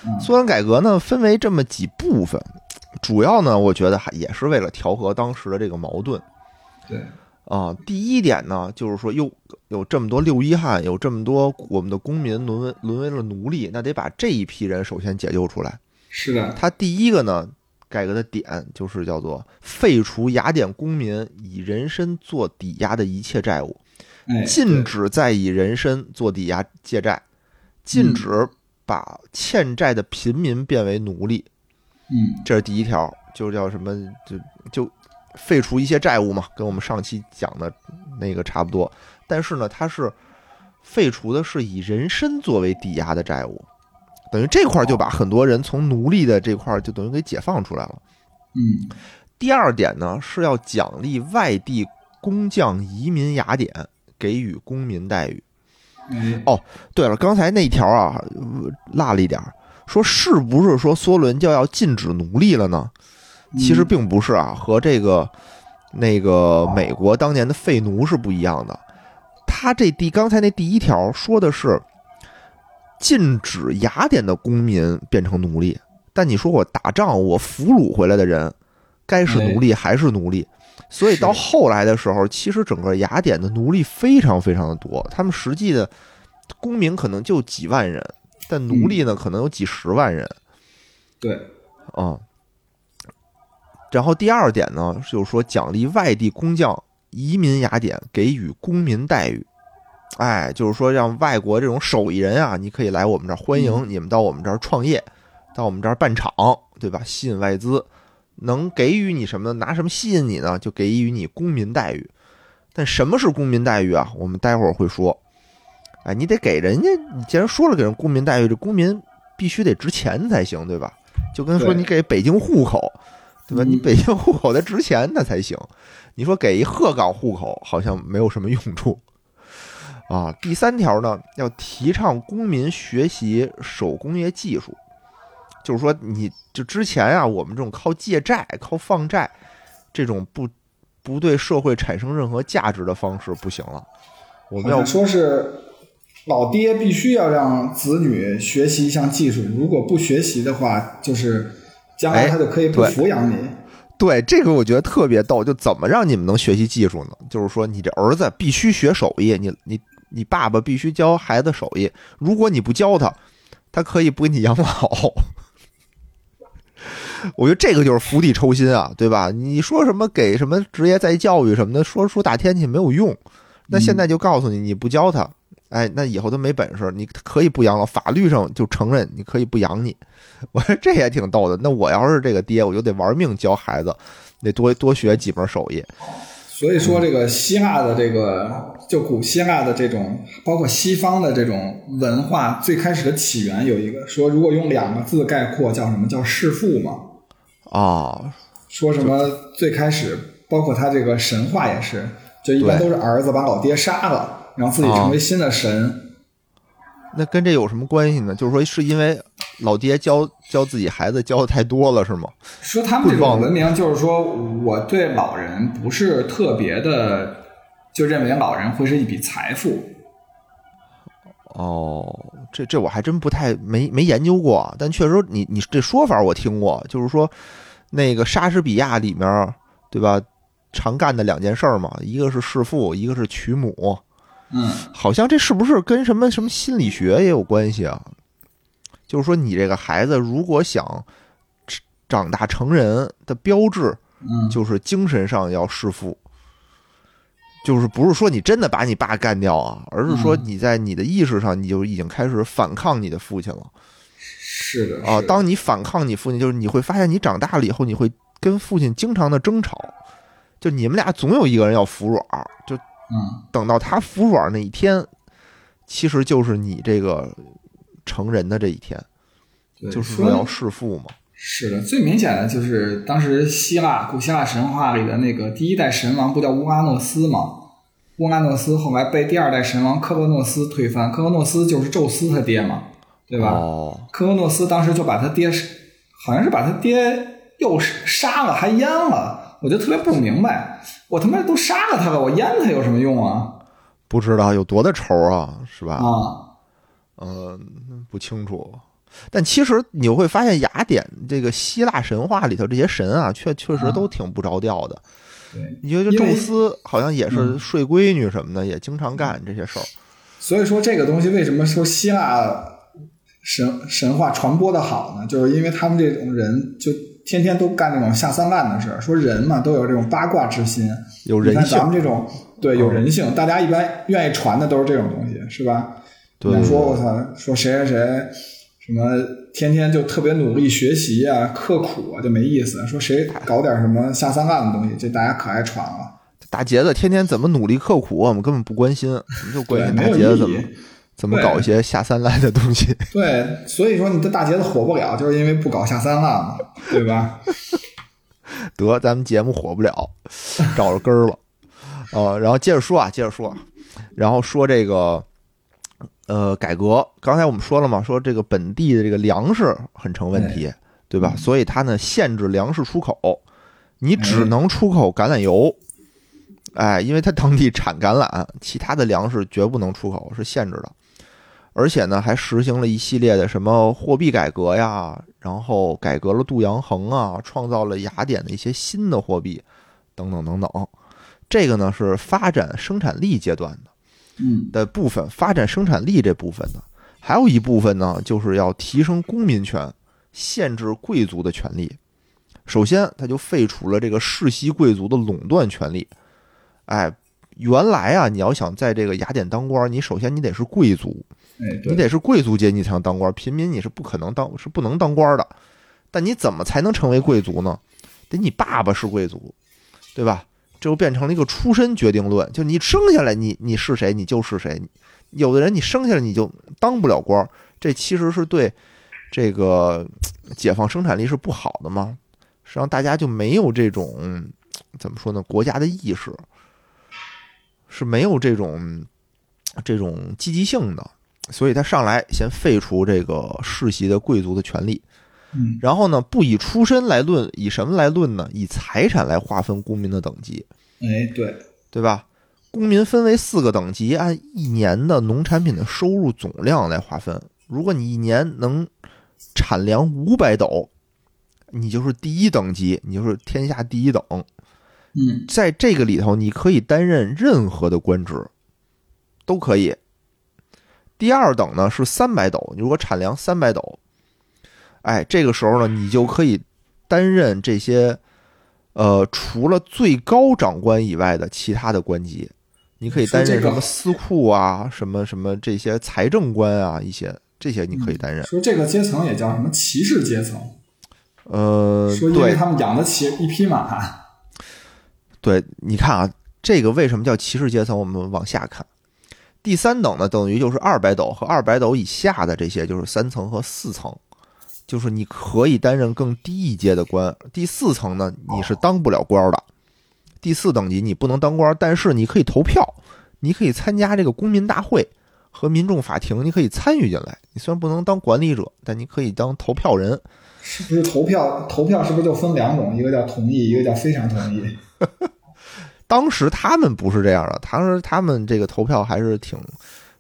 嗯梭伦改革呢，分为这么几部分，主要呢，我觉得还也是为了调和当时的这个矛盾对，啊。第一点呢，就是说，又有这么多六一汉，有这么多我们的公民沦为沦为了奴隶，那得把这一批人首先解救出来。是的，他第一个呢，改革的点就是叫做废除雅典公民以人身做抵押的一切债务。哎，禁止再以人身做抵押借债，禁止把欠债的平民变为奴隶，嗯，这是第一条，就叫什么？就就废除一些债务嘛，跟我们上期讲的那个差不多。但是呢，它是废除的是以人身作为抵押的债务，等于这块儿就把很多人从奴隶的这块儿就等于给解放出来了。嗯，第二点呢，是要奖励外地工匠移民雅典，给予公民待遇。哎，哦对了，刚才那一条啊呃落了一点儿，说是不是说梭伦就要禁止奴隶了呢？其实并不是啊，和这个那个美国当年的废奴是不一样的。他这第刚才那第一条说的是禁止雅典的公民变成奴隶，但你说我打仗我俘虏回来的人，该是奴隶还是奴隶？所以到后来的时候，其实整个雅典的奴隶非常非常的多，他们实际的公民可能就几万人，但奴隶呢可能有几十万人。对，啊。然后第二点呢，就是说奖励外地工匠移民雅典，给予公民待遇。哎，就是说让外国这种手艺人啊，你可以来我们这儿欢迎你们到我们这儿创业，到我们这儿办厂，对吧？吸引外资，能给予你什么？拿什么吸引你呢？就给予你公民待遇。但什么是公民待遇啊？我们待会儿会说。哎，你得给人家，你既然说了给人公民待遇，这公民必须得值钱才行，对吧？就跟说你给北京户口。对吧？你北京户口得值钱，那才行。你说给一鹤岗户口，好像没有什么用处啊。第三条呢，要提倡公民学习手工业技术，就是说，你就之前啊，我们这种靠借债、靠放债这种不不对社会产生任何价值的方式不行了。我们要说是老爹必须要让子女学习一项技术，如果不学习的话，就是。将来他就可以不抚养你。对这个，我觉得特别逗。就怎么让你们能学习技术呢？就是说，你这儿子必须学手艺，你你你爸爸必须教孩子手艺。如果你不教他，他可以不给你养老。我觉得这个就是釜底抽薪啊，对吧？你说什么给什么职业再教育什么的，说出大天去没有用。那现在就告诉你，你不教他，哎，那以后他没本事，你可以不养老，法律上就承认你可以不养你。我说这也挺逗的。那我要是这个爹，我就得玩命教孩子，得多多学几门手艺。所以说，这个希腊的这个，就古希腊的这种，包括西方的这种文化，最开始的起源有一个说，如果用两个字概括，叫什么叫弑父嘛？啊，说什么最开始，包括他这个神话也是，就一般都是儿子把老爹杀了，然后自己成为新的神。那跟这有什么关系呢？就是说，是因为老爹教教自己孩子教的太多了，是吗？说他们这种文明，就是说我对老人不是特别的，就认为老人会是一笔财富。哦，这这我还真不太没没研究过，但确实你你这说法我听过，就是说那个莎士比亚里面对吧，常干的两件事嘛，一个是弑父，一个是娶母。嗯，好像这是不是跟什么什么心理学也有关系啊？就是说，你这个孩子如果想长大成人的标志，嗯，就是精神上要弑父，就是不是说你真的把你爸干掉啊，而是说你在你的意识上你就已经开始反抗你的父亲了。是的啊，当你反抗你父亲，就是你会发现你长大了以后，你会跟父亲经常的争吵，就你们俩总有一个人要服软，就。嗯，等到他服软那一天，其实就是你这个成人的这一天，就是说要弑父嘛。是的，最明显的就是当时希腊古希腊神话里的那个第一代神王不叫乌拉诺斯吗？乌拉诺斯后来被第二代神王科洛诺斯推翻，科洛诺斯就是宙斯他爹嘛，对吧？哦，科克诺斯当时就把他爹，好像是把他爹又杀了还阉了，我就特别不明白。我他妈都杀了他了，我阉他有什么用啊？不知道有多大仇啊，是吧？啊，嗯，不清楚。但其实你会发现，雅典这个希腊神话里头这些神啊，确确实都挺不着调的。对，你觉得宙斯好像也是睡闺女什么的，也经常干这些事儿。所以说，这个东西为什么说希腊神神话传播的好呢？就是因为他们这种人就。天天都干这种下三滥的事儿说人嘛都有这种八卦之心，有人性。咱们这种对有人性，大家一般愿意传的都是这种东西，是吧？对。说我操，说谁谁谁什么天天就特别努力学习啊，刻苦啊，就没意思。说谁搞点什么下三滥的东西，这大家可爱传了。大杰子天天怎么努力刻苦，我们根本不关心，我们就关心大杰子怎么。怎么搞一些下三滥的东西？对，所以说你的大杰子火不了，就是因为不搞下三滥嘛，对吧？得，咱们节目火不了，找着根儿了。呃，然后接着说啊，接着说，然后说这个，呃，改革。刚才我们说了嘛，说这个本地的这个粮食很成问题，对吧？所以它呢限制粮食出口，你只能出口橄榄油。哎，因为它当地产橄榄，其他的粮食绝不能出口，是限制的。而且呢，还实行了一系列的什么货币改革呀，然后改革了度量衡啊，创造了雅典的一些新的货币，等等等等。这个呢是发展生产力阶段的，嗯的部分，发展生产力这部分呢，还有一部分呢，就是要提升公民权，限制贵族的权利。首先，他就废除了这个世袭贵族的垄断权利。哎，原来啊，你要想在这个雅典当官，你首先你得是贵族，哎，你得是贵族阶级才能当官，平民你是不可能当，是不能当官的。但你怎么才能成为贵族呢？得你爸爸是贵族，对吧？这就变成了一个出身决定论，就你生下来你你是谁，你就是谁。有的人你生下来你就当不了官，这其实是对这个解放生产力是不好的嘛。实际上大家就没有这种怎么说呢？国家的意识是没有这种这种积极性的，所以他上来先废除这个世袭的贵族的权利，嗯然后呢，不以出身来论，以什么来论呢？以财产来划分公民的等级，哎，对，对吧？公民分为四个等级，按一年的农产品的收入总量来划分。如果你一年能产粮五百斗，你就是第一等级，你就是天下第一等。嗯在这个里头，你可以担任任何的官职，都可以。第二等呢是三百斗，你如果产粮三百斗，哎，这个时候呢，你就可以担任这些，呃，除了最高长官以外的其他的官级，你可以担任这个什么司库啊，什么什么这些财政官啊，一些这些你可以担任。说这个阶层也叫什么骑士阶层，呃，说因为对他们养得起一匹马。对，你看啊，这个为什么叫骑士阶层？我们往下看，第三等呢，等于就是二百斗和二百斗以下的这些，就是三层和四层，就是你可以担任更低一阶的官。第四层呢，你是当不了官的。第四等级你不能当官，但是你可以投票，你可以参加这个公民大会和民众法庭，你可以参与进来。你虽然不能当管理者，但你可以当投票人。是不是投票？投票是不是就分两种？一个叫同意，一个叫非常同意。当时他们不是这样的，当时他们这个投票还是挺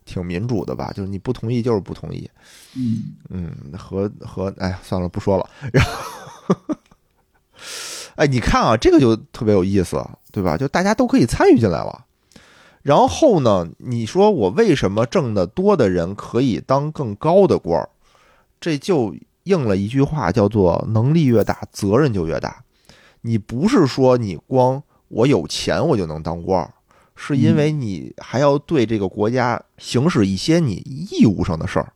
挺民主的吧？就是你不同意就是不同意，嗯，嗯，和和哎呀，算了，不说了。然后，哎，你看啊，这个就特别有意思，对吧？就大家都可以参与进来了。然后呢，你说我为什么挣得多的人可以当更高的官儿？这就应了一句话，叫做“能力越大，责任就越大”。你不是说你光我有钱我就能当官儿，是因为你还要对这个国家行使一些你义务上的事儿。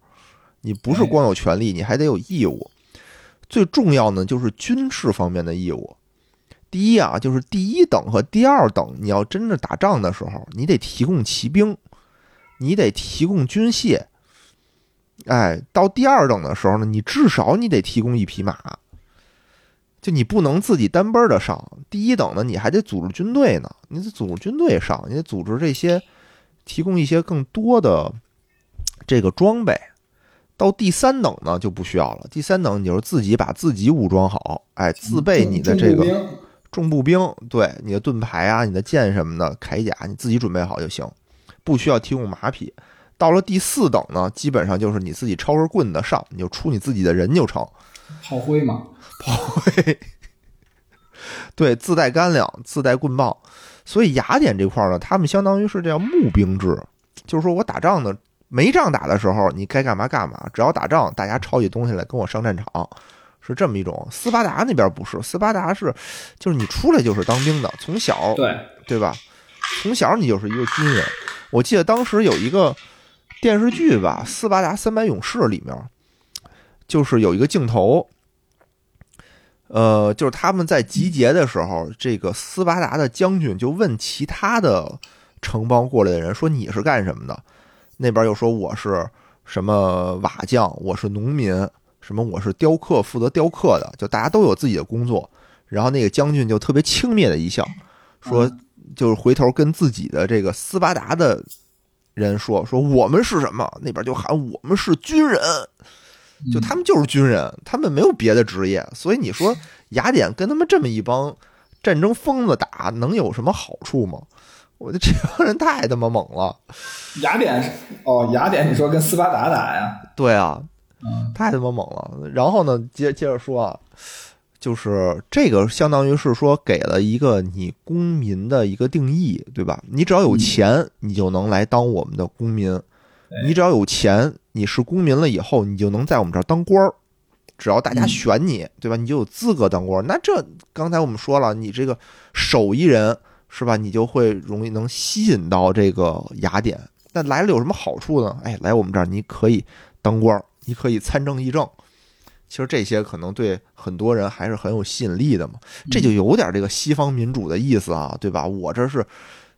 你不是光有权利，你还得有义务。最重要呢，就是军事方面的义务。第一啊，就是第一等和第二等，你要真正打仗的时候，你得提供骑兵，你得提供军械。哎，到第二等的时候呢，你至少你得提供一匹马，就你不能自己单奔的上。第一等呢，你还得组织军队呢，你得组织军队上，你得组织这些，提供一些更多的这个装备。到第三等呢就不需要了，第三等你就是自己把自己武装好，哎，自备你的这个重步兵重步兵，对你的盾牌啊、你的剑什么的、铠甲，你自己准备好就行，不需要提供马匹。到了第四等呢，基本上就是你自己抄根棍子上，你就出你自己的人就成。炮灰嘛，炮灰 对，自带干粮，自带棍棒。所以雅典这块儿呢，他们相当于是这样募兵制，就是说我打仗呢，没仗打的时候，你该干嘛干嘛，只要打仗，大家抄起东西来跟我上战场，是这么一种。斯巴达那边不是，斯巴达是，就是你出来就是当兵的，从小对，对吧？从小你就是一个军人。我记得当时有一个电视剧吧，《斯巴达三百勇士》里面，就是有一个镜头，呃，就是他们在集结的时候，这个斯巴达的将军就问其他的城邦过来的人说：“你是干什么的？”那边又说：“我是什么瓦匠，我是农民，什么我是雕刻，负责雕刻的。”就大家都有自己的工作。然后那个将军就特别轻蔑的一笑，说：“就是回头跟自己的这个斯巴达的人说说我们是什么，那边就喊我们是军人，就他们就是军人，他们没有别的职业，所以你说雅典跟他们这么一帮战争疯子打，能有什么好处吗？我觉得这帮人太他妈猛了。雅典哦，雅典，你说跟斯巴达打呀？对啊，嗯太他妈猛了。然后呢，接接着说啊，就是这个相当于是说给了一个你公民的一个定义，对吧？你只要有钱，你就能来当我们的公民；你只要有钱，你是公民了以后，你就能在我们这儿当官儿。只要大家选你，对吧？你就有资格当官儿。那这刚才我们说了，你这个手艺人是吧？你就会容易能吸引到这个雅典。那来了有什么好处呢？哎，来我们这儿你可以当官儿，你可以参政议政。其实这些可能对很多人还是很有吸引力的嘛。这就有点这个西方民主的意思啊，对吧？我这是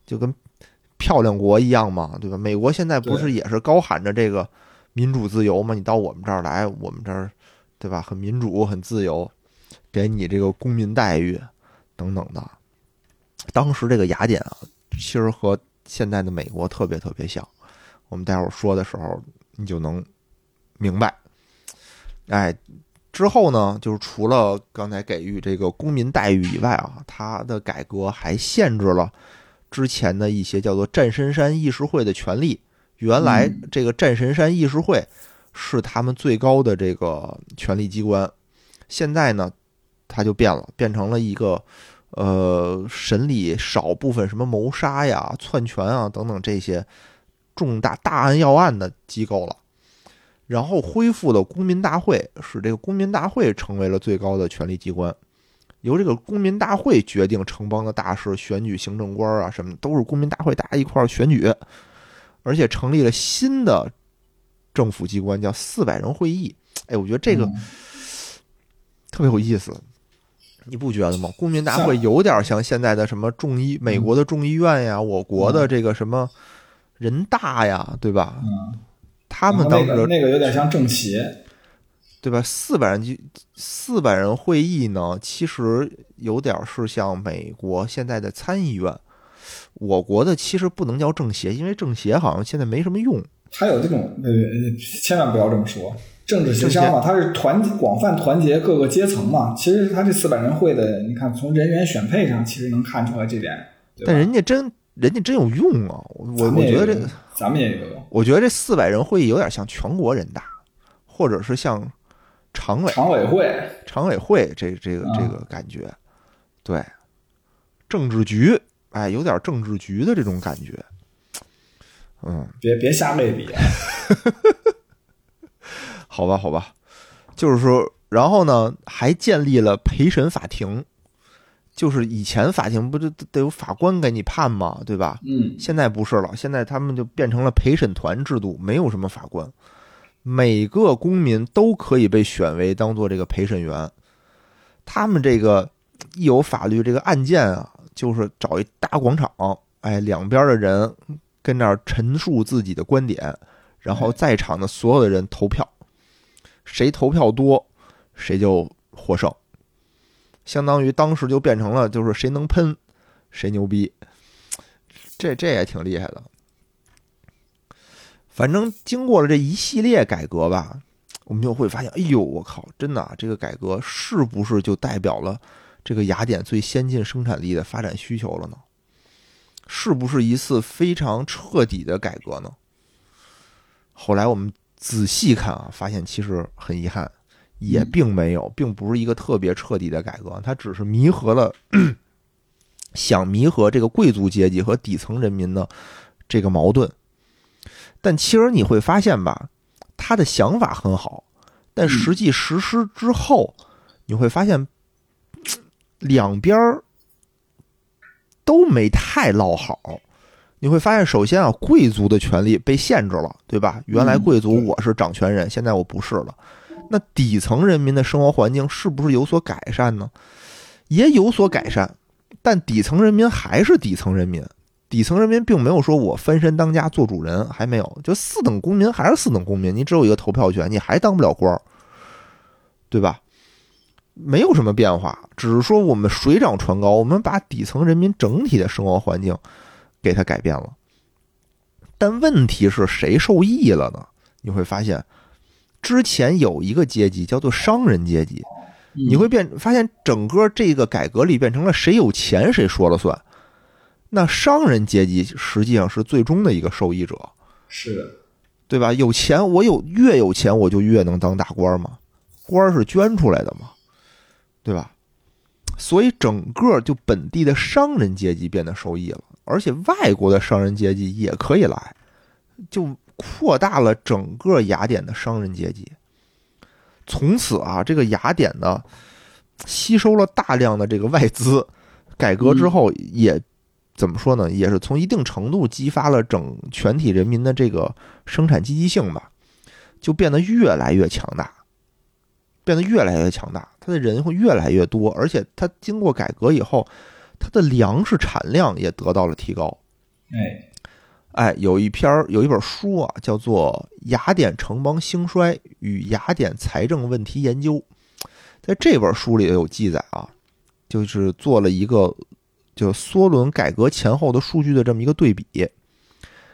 就跟漂亮国一样嘛，对吧？美国现在不是也是高喊着这个民主自由嘛？你到我们这儿来，我们这儿对吧？很民主，很自由，给你这个公民待遇等等的。当时这个雅典啊，其实和现在的美国特别特别像。我们待会儿说的时候，你就能明白。哎，之后呢，就是除了刚才给予这个公民待遇以外啊，它的改革还限制了之前的一些叫做战神山议事会的权利。原来这个战神山议事会是他们最高的这个权力机关，现在呢，它就变了，变成了一个呃审理少部分什么谋杀呀、篡权啊等等这些重大大案要案的机构了。然后恢复了公民大会，使这个公民大会成为了最高的权力机关，由这个公民大会决定城邦的大事、选举行政官啊什么的，都是公民大会大家一块儿选举，而且成立了新的政府机关，叫四百人会议。哎，我觉得这个嗯特别有意思，你不觉得吗？公民大会有点像现在的什么众议，美国的众议院呀，我国的这个什么人大呀，对吧？嗯，他们当时那个那个有点像政协，对吧？四百人机四百人会议呢，其实有点是像美国现在的参议院。我国的其实不能叫政协，因为政协好像现在没什么用。还有这种呃，呃千万不要这么说。政治协商嘛，它是团广泛团结各个阶层嘛。其实它这四百人会的，你看从人员选配上，其实能看出来这点。但人家真人家真有用啊！我我觉得这，咱们也有用。我觉得这四百人会议有点像全国人大，或者是像常委常委会，常委会这这个啊这个感觉，对，政治局，哎，有点政治局的这种感觉，嗯，别别瞎类比。好吧，好吧，就是说，然后呢，还建立了陪审法庭，就是以前法庭不就得有法官给你判吗？对吧？嗯，现在不是了，现在他们就变成了陪审团制度，没有什么法官，每个公民都可以被选为当做这个陪审员。他们这个一有法律这个案件啊，就是找一大广场，哎，两边的人跟那儿陈述自己的观点，然后在场的所有的人投票，谁投票多，谁就获胜。相当于当时就变成了，就是谁能喷，谁牛逼。这这也挺厉害的。反正经过了这一系列改革吧，我们就会发现，哎呦，我靠，真的啊，这个改革是不是就代表了这个雅典最先进生产力的发展需求了呢？是不是一次非常彻底的改革呢？后来我们仔细看啊，发现其实很遗憾，也并没有，并不是一个特别彻底的改革，它只是弥合了 想弥合这个贵族阶级和底层人民的这个矛盾。但其实你会发现吧，他的想法很好，但实际实施之后，你会发现两边儿都没太落好。你会发现，首先啊，贵族的权利被限制了，对吧？原来贵族我是掌权人，现在我不是了。那底层人民的生活环境是不是有所改善呢？也有所改善，但底层人民还是底层人民。底层人民并没有说我翻身当家做主人，还没有，就四等公民还是四等公民，你只有一个投票权，你还当不了官儿，对吧？没有什么变化，只是说我们水涨船高，我们把底层人民整体的生活环境给它改变了。但问题是谁受益了呢？你会发现，之前有一个阶级叫做商人阶级，你会变发现整个这个改革里变成了谁有钱谁说了算。那商人阶级实际上是最终的一个受益者，是的，对吧？有钱，我有越有钱，我就越能当大官嘛，官是捐出来的嘛，对吧？所以整个就本地的商人阶级变得受益了，而且外国的商人阶级也可以来，就扩大了整个雅典的商人阶级。从此啊，这个雅典呢，吸收了大量的这个外资，改革之后也。怎么说呢？也是从一定程度激发了整全体人民的这个生产积极性吧，就变得越来越强大，变得越来越强大。他的人会越来越多，而且它经过改革以后，它的粮食产量也得到了提高。哎，哎，有一篇有一本书啊，叫做《雅典城邦兴衰与雅典财政问题研究》。在这本书里有记载啊，就是做了一个。就梭伦改革前后的数据的这么一个对比，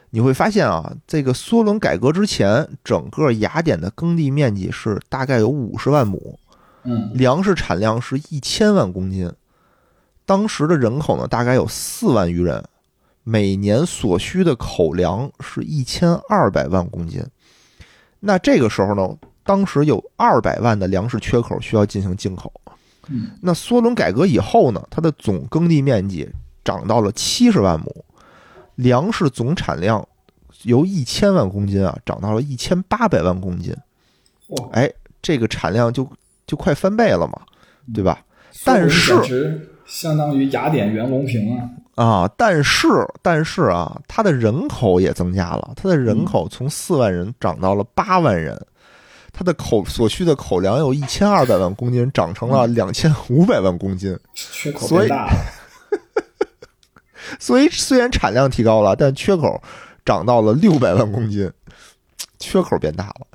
你会发现啊，这个梭伦改革之前，整个雅典的耕地面积是大概有五十万亩，嗯，粮食产量是一千万公斤，当时的人口呢大概有四万余人，每年所需的口粮是一千二百万公斤。那这个时候呢，当时有二百万的粮食缺口需要进行进口。那梭伦改革以后呢？它的总耕地面积涨到了七十万亩，粮食总产量由一千万公斤啊涨到了一千八百万公斤。哎，这个产量就就快翻倍了嘛，对吧？但是相当于雅典袁隆平啊啊！但是但是啊，它的人口也增加了，它的人口从四万人涨到了八万人。它的口所需的口粮有一千二百万公斤，涨成了两千五百万公斤，缺口变大了。所以虽然产量提高了，但缺口涨到了六百万公斤，缺口变大了。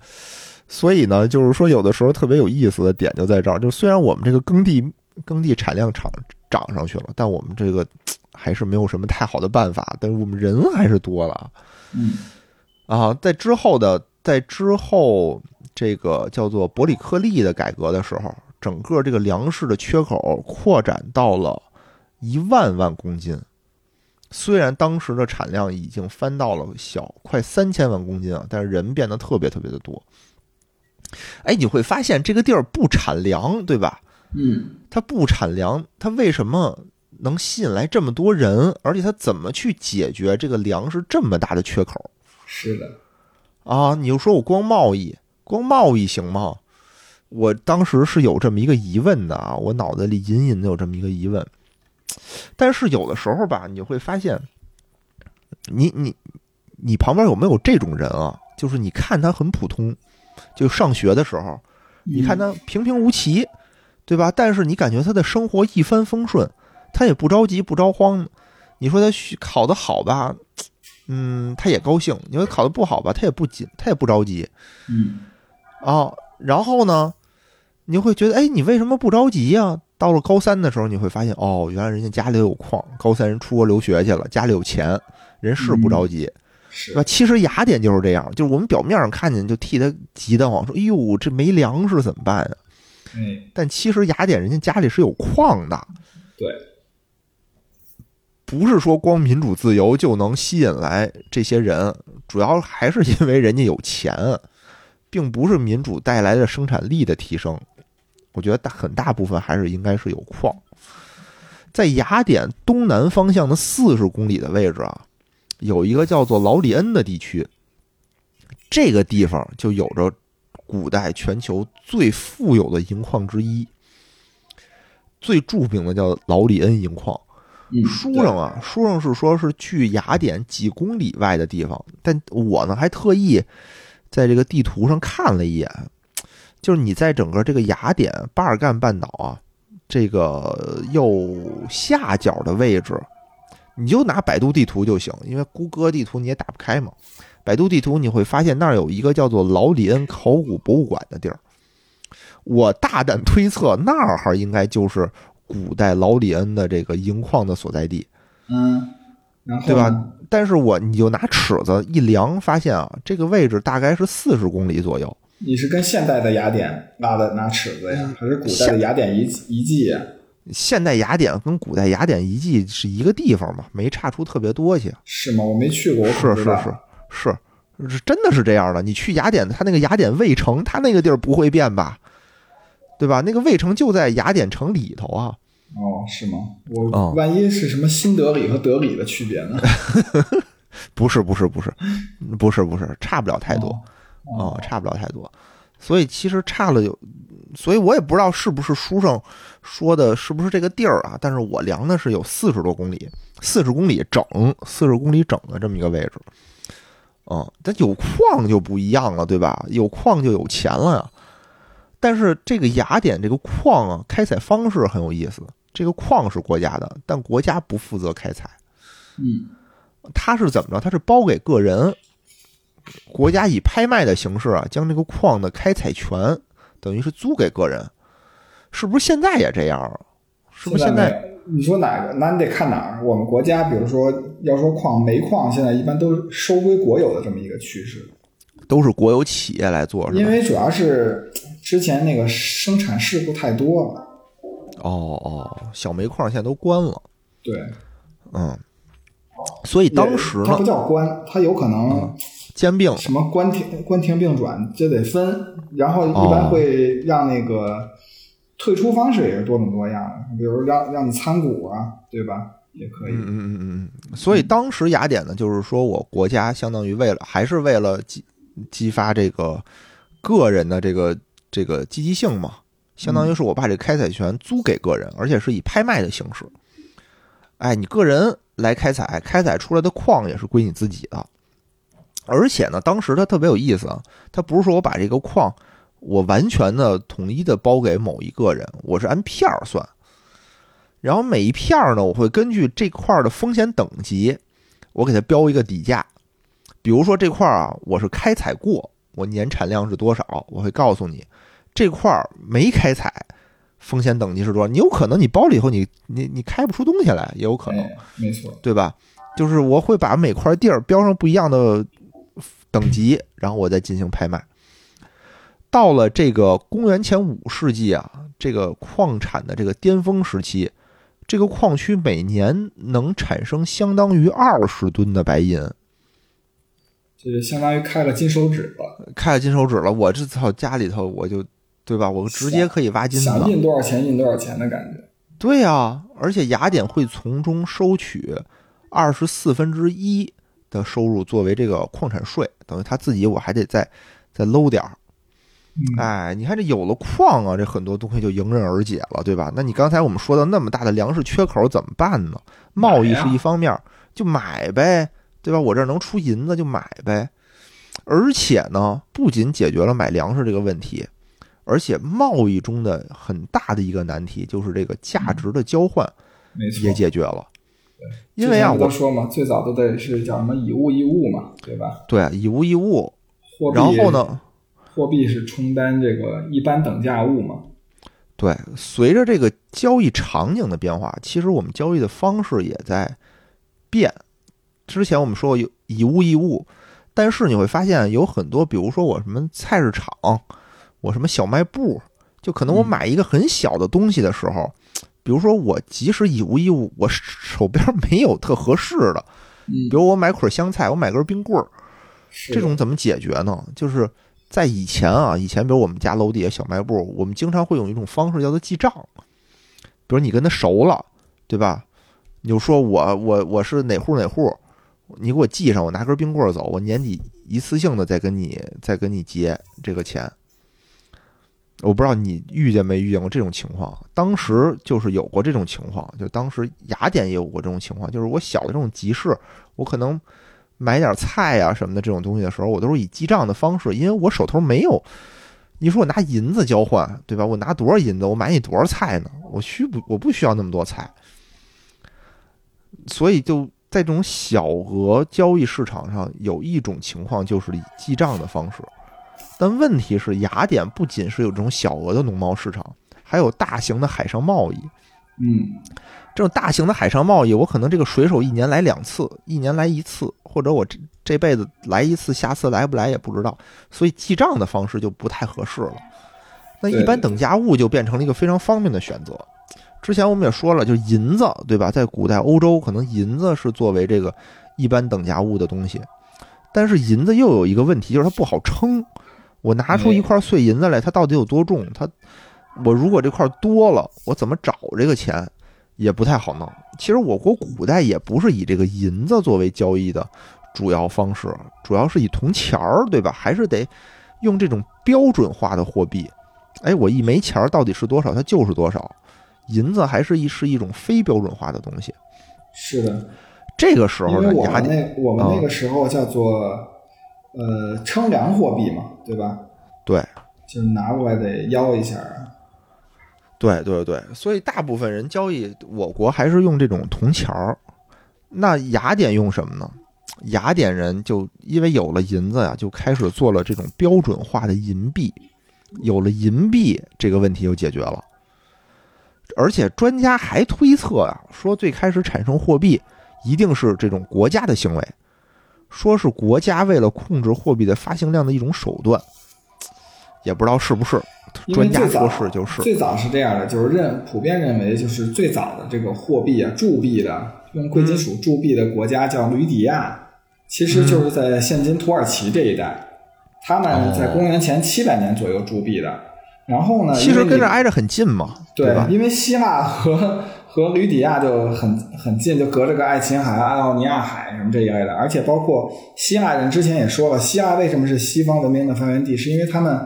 所以呢，就是说有的时候特别有意思的点就在这儿，就虽然我们这个耕地耕地产量涨涨上去了，但我们这个还是没有什么太好的办法，但是我们人还是多了。嗯，啊，在之后的在之后。这个叫做伯里克利的改革的时候，整个这个粮食的缺口扩展到了一万万公斤。虽然当时的产量已经翻到了小快三千万公斤啊，但是人变得特别特别的多。哎，你会发现这个地儿不产粮，对吧？嗯，它不产粮，它为什么能吸引来这么多人？而且它怎么去解决这个粮食这么大的缺口？是的，啊，你就说我光贸易。光贸易行吗？我当时是有这么一个疑问的啊，我脑子里隐隐的有这么一个疑问。但是有的时候吧，你就会发现，你你你旁边有没有这种人啊？就是你看他很普通，就上学的时候，你看他平平无奇，对吧？但是你感觉他的生活一帆风顺，他也不着急不着慌。你说他考得好吧？嗯，他也高兴。你说考得不好吧？他也不紧，他也不着急。嗯。啊，然后呢，你会觉得，哎，你为什么不着急呀？到了高三的时候，你会发现，哦，原来人家家里有矿，高三人出国留学去了，家里有钱，人是不着急，是吧？其实雅典就是这样，就是我们表面上看见就替他急得慌，说，哎呦，这没粮食怎么办呀？嗯，但其实雅典人家家里是有矿的，对，不是说光民主自由就能吸引来这些人，主要还是因为人家有钱。并不是民主带来的生产力的提升，我觉得大很大部分还是应该是有矿。在雅典东南方向的四十公里的位置啊，有一个叫做劳里恩的地区，这个地方就有着古代全球最富有的银矿之一，最著名的叫劳里恩银矿。书上啊，书上是说是距雅典几公里外的地方，但我呢还特意。在这个地图上看了一眼，就是你在整个这个雅典巴尔干半岛啊，这个右下角的位置，你就拿百度地图就行，因为谷歌地图你也打不开嘛。百度地图你会发现那儿有一个叫做劳里恩考古博物馆的地儿，我大胆推测那儿应该就是古代劳里恩的这个银矿的所在地。嗯。对吧？但是我你就拿尺子一量，发现啊，这个位置大概是四十公里左右。你是跟现代的雅典拉的拿尺子呀，还是古代的雅典遗遗迹呀？现代雅典跟古代雅典遗迹是一个地方嘛，没差出特别多去。是吗？我没去过，是是。是是，是真的是这样的。你去雅典，它那个雅典卫城，它那个地儿不会变吧？对吧？那个卫城就在雅典城里头啊。哦，是吗？哦我万一是什么新德里和德里的区别呢？不是不是不是，不是不是，差不了太多哦啊、差不了太多。所以其实差了有，所以我也不知道是不是书上说的是不是这个地儿啊？但是我量的是有四十多公里，四十公里整，四十公里整的这么一个位置。嗯，但有矿就不一样了，对吧？有矿就有钱了呀。但是这个雅典这个矿啊，开采方式很有意思。这个矿是国家的，但国家不负责开采。嗯，它是怎么着？它是包给个人，国家以拍卖的形式啊，将这个矿的开采权等于是租给个人，是不是现在也这样啊？是不是现在？你说哪个？那你得看哪儿。我们国家，比如说要说矿，煤矿现在一般都是收归国有的这么一个趋势，都是国有企业来做，是吧？因为主要是之前那个生产事故太多了。哦哦，小煤矿现在都关了，对，嗯，所以当时它不，叫关，它有可能兼并什么关停关停并转，这得分，然后一哦般会让那个退出方式也是多种多样的，比如让让你参股啊，对吧？也可以。嗯嗯嗯嗯嗯，所以当时雅典呢，就是说我国家相当于为了还是为了激激发这个个人的这个这个积极性嘛，相当于是我把这个开采权租给个人，而且是以拍卖的形式。哎，你个人来开采，开采出来的矿也是归你自己的。而且呢，当时它特别有意思啊，它不是说我把这个矿我完全的统一的包给某一个人，我是按片儿算。然后每一片儿呢，我会根据这块儿的风险等级，我给它标一个底价。比如说这块儿啊，我是开采过，我年产量是多少，我会告诉你。这块儿没开采，风险等级是多少？你有可能你包了以后你，你你开不出东西来，也有可能，哎，没错。对吧？就是我会把每块地儿标上不一样的等级，然后我再进行拍卖。到了这个公元前五世纪啊，这个矿产的这个巅峰时期，这个矿区每年能产生相当于二十吨的白银，这就相当于开了金手指了，开了金手指了。我这操家里头我就对吧？我直接可以挖金子了。想印多少钱印多少钱的感觉。对呀、而且雅典会从中收取二十四分之一的收入作为这个矿产税，等于他自己我还得再再搂点儿。嗯，哎，你看这有了矿啊，这很多东西就迎刃而解了，对吧？那你刚才我们说的那么大的粮食缺口怎么办呢？贸易是一方面，就买呗，对吧？我这儿能出银子就买呗。而且呢，不仅解决了买粮食这个问题，而且贸易中的很大的一个难题就是这个价值的交换。也解决了。因为啊，我都说嘛，最早都得是叫什么以物易物嘛，对吧？对以物易物，货币，然后？呢，货币是充当这个一般等价物嘛。对，随着这个交易场景的变化，其实我们交易的方式也在变。之前我们说过有以物易物，但是你会发现有很多，比如说我什么菜市场，我什么小卖部，就可能我嗯买一个很小的东西的时候，比如说我即使以物易物，我手边没有特合适的，嗯比，如我买捆香菜，我买根冰棍儿，这种怎么解决呢？就是在以前啊，以前比如我们家楼底下小卖部，我们经常会用一种方式叫做记账。比如你跟他熟了，对吧？你就说我我我是哪户哪户，你给我记上，我拿根冰棍儿走，我年底一次性的再跟你再跟你结这个钱。我不知道你遇见没遇见过这种情况，当时就是有过这种情况，就当时雅典也有过这种情况，就是我小的这种集市，我可能买点菜呀、什么的这种东西的时候，我都是以记账的方式，因为我手头没有。你说我拿银子交换，对吧？我拿多少银子，我买你多少菜呢？我需不我不需要那么多菜，所以就在这种小额交易市场上，有一种情况就是以记账的方式。但问题是，雅典不仅是有这种小额的农贸市场，还有大型的海上贸易。嗯，这种大型的海上贸易，我可能这个水手一年来两次，一年来一次，或者我这这辈子来一次，下次来不来也不知道，所以记账的方式就不太合适了。那一般等价物就变成了一个非常方便的选择。之前我们也说了，就银子，对吧？在古代欧洲，可能银子是作为这个一般等价物的东西。但是银子又有一个问题，就是它不好称。我拿出一块碎银子来，它到底有多重？它，我如果这块多了，我怎么找这个钱也不太好弄。其实我国古代也不是以这个银子作为交易的主要方式，主要是以铜钱儿，对吧？还是得用这种标准化的货币。哎，我一枚钱儿到底是多少，它就是多少。银子还是一是一种非标准化的东西。是的，这个时候呢，我们那我们那个时候叫做呃称量货币嘛，对吧？对，就是拿过来得腰一下。对对对，所以大部分人交易我国还是用这种铜钱儿。那雅典用什么呢？雅典人就因为有了银子呀，就开始做了这种标准化的银币。有了银币，这个问题就解决了。而且专家还推测啊，说最开始产生货币一定是这种国家的行为，说是国家为了控制货币的发行量的一种手段，也不知道是不是。专家说是就是。最早是这样的，就是认普遍认为，就是最早的这个货币啊，铸币的用贵金属铸币的国家叫吕底亚，其实就是在现今土耳其这一带。他们在公元前七百年左右铸币的，然后呢？其实跟这挨着很近嘛，对吧？因为希腊和和吕底亚就很很近，就隔着个爱琴海、爱奥尼亚海什么这一类的。而且包括希腊人之前也说了，希腊为什么是西方文明的发源地，是因为他们。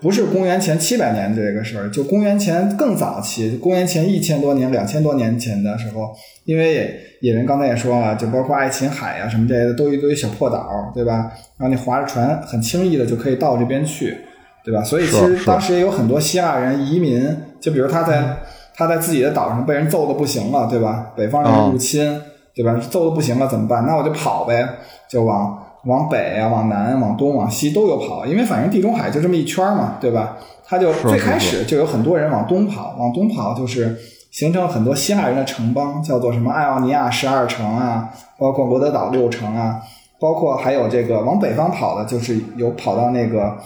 不是公元前七百年这个事儿，就公元前更早期，公元前一千多年、两千多年前的时候，因为野人刚才也说了，就包括爱琴海呀什么这些的，都一堆小破岛，对吧？然后你划着船，很轻易的就可以到这边去，对吧？所以其实当时也有很多希腊人移民，就比如他在他在自己的岛上被人揍的不行了，对吧？北方人入侵，对吧？揍的不行了怎么办？那我就跑呗，就往。往北啊，往南、往东、往西都有跑，因为反正地中海就这么一圈嘛，对吧？他就最开始就有很多人往东跑，往东跑就是形成了很多希腊人的城邦，叫做什么爱奥尼亚十二城啊，包括罗德岛六城啊，包括还有这个往北方跑的，就是有跑到那个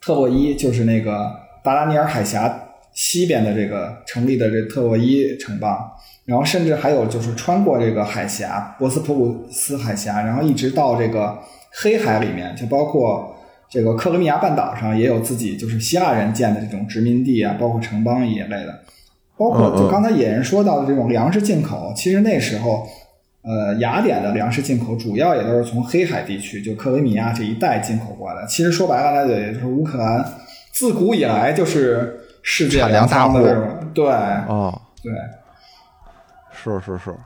特洛伊，就是那个达拉尼尔海峡西边的这个成立的这特洛伊城邦。然后甚至还有就是穿过这个海峡，博斯普鲁斯海峡，然后一直到这个黑海里面，就包括这个克里米亚半岛上也有自己就是希腊人建的这种殖民地啊，包括城邦一类的，包括就刚才野人说到的这种粮食进口，其实那时候，呃，雅典的粮食进口主要也都是从黑海地区，就克里米亚这一带进口过来。其实说白了，那也就是乌克兰自古以来就是世界粮大户，对，哦，对。是是是，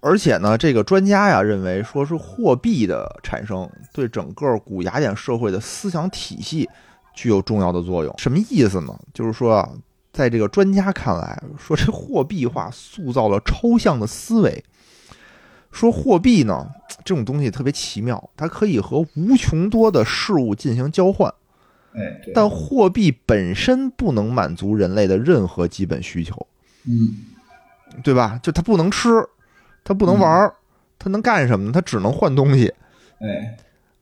而且呢，这个专家呀认为，说是货币的产生对整个古雅典社会的思想体系具有重要的作用。什么意思呢？就是说啊，在这个专家看来，说这货币化塑造了抽象的思维。说货币呢，这种东西特别奇妙，它可以和无穷多的事物进行交换。哎，但货币本身不能满足人类的任何基本需求。嗯。对吧？就它不能吃，它不能玩儿，它能干什么呢？它只能换东西。哎，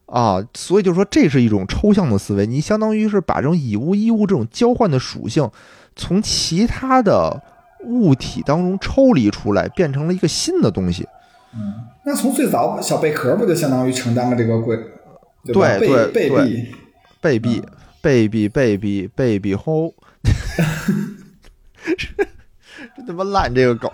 啊，所以就说这是一种抽象的思维，你相当于是把这种以物易物这种交换的属性，从其他的物体当中抽离出来，变成了一个新的东西。嗯，那从最早小贝壳不就相当于承担了这个贵？对对对，贝币，贝币，贝币，贝币，贝币吼。真他妈烂这个梗，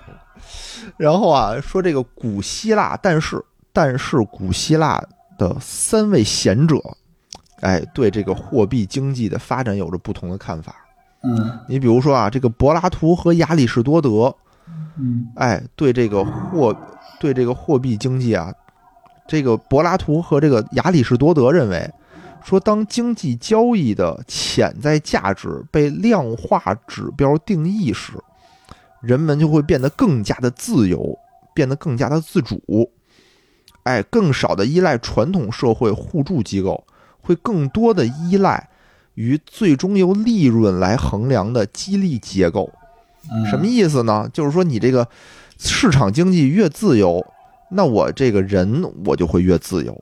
然后啊，说这个古希腊，但是但是古希腊的三位贤者，哎，对这个货币经济的发展有着不同的看法。嗯，你比如说啊，这个柏拉图和亚里士多德，嗯，哎，对这个货对这个货币经济啊，这个柏拉图和这个亚里士多德认为，说当经济交易的潜在价值被量化指标定义时。人们就会变得更加的自由，变得更加的自主，哎，更少的依赖传统社会互助机构，会更多的依赖于最终由利润来衡量的激励结构。嗯什么意思呢？就是说你这个市场经济越自由，那我这个人我就会越自由。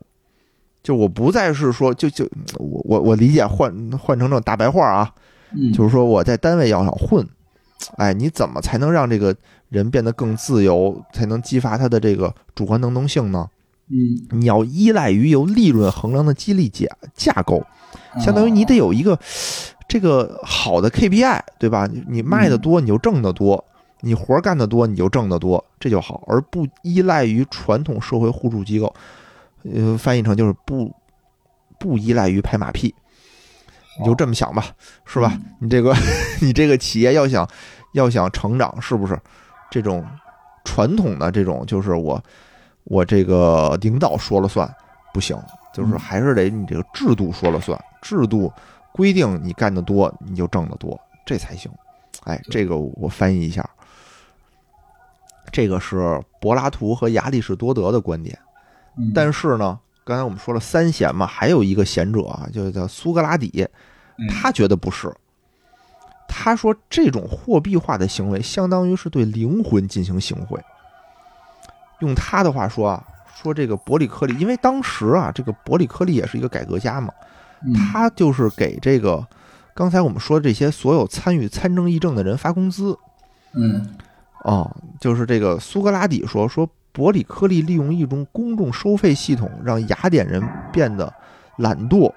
就我不再是说，就就我我我理解换换成这种大白话啊，嗯，就是说我在单位要想混，哎，你怎么才能让这个人变得更自由，才能激发他的这个主观能动性呢？嗯，你要依赖于由利润衡量的激励架架构，相当于你得有一个这个好的 KPI，对吧？你你卖的多，你就挣得多；你活儿干得多，你就挣得多，这就好，而不依赖于传统社会互助机构。呃，翻译成就是不不依赖于拍马屁，你就这么想吧，是吧？你这个 你这个企业要想要想成长，是不是这种传统的这种就是我我这个领导说了算不行，就是嗯还是得你这个制度说了算，制度规定你干得多你就挣得多，这才行。哎，这个我翻译一下，这个是柏拉图和亚里士多德的观点。嗯但是呢，刚才我们说了三贤嘛，还有一个贤者啊，就叫苏格拉底，嗯他觉得不是。他说这种货币化的行为，相当于是对灵魂进行行贿。用他的话说啊，说这个伯里克利，因为当时啊，这个伯里克利也是一个改革家嘛，嗯他就是给这个刚才我们说的这些所有参与参政议政的人发工资嗯哦、就是这个苏格拉底说说伯里克利利用一种公众收费系统，让雅典人变得懒惰、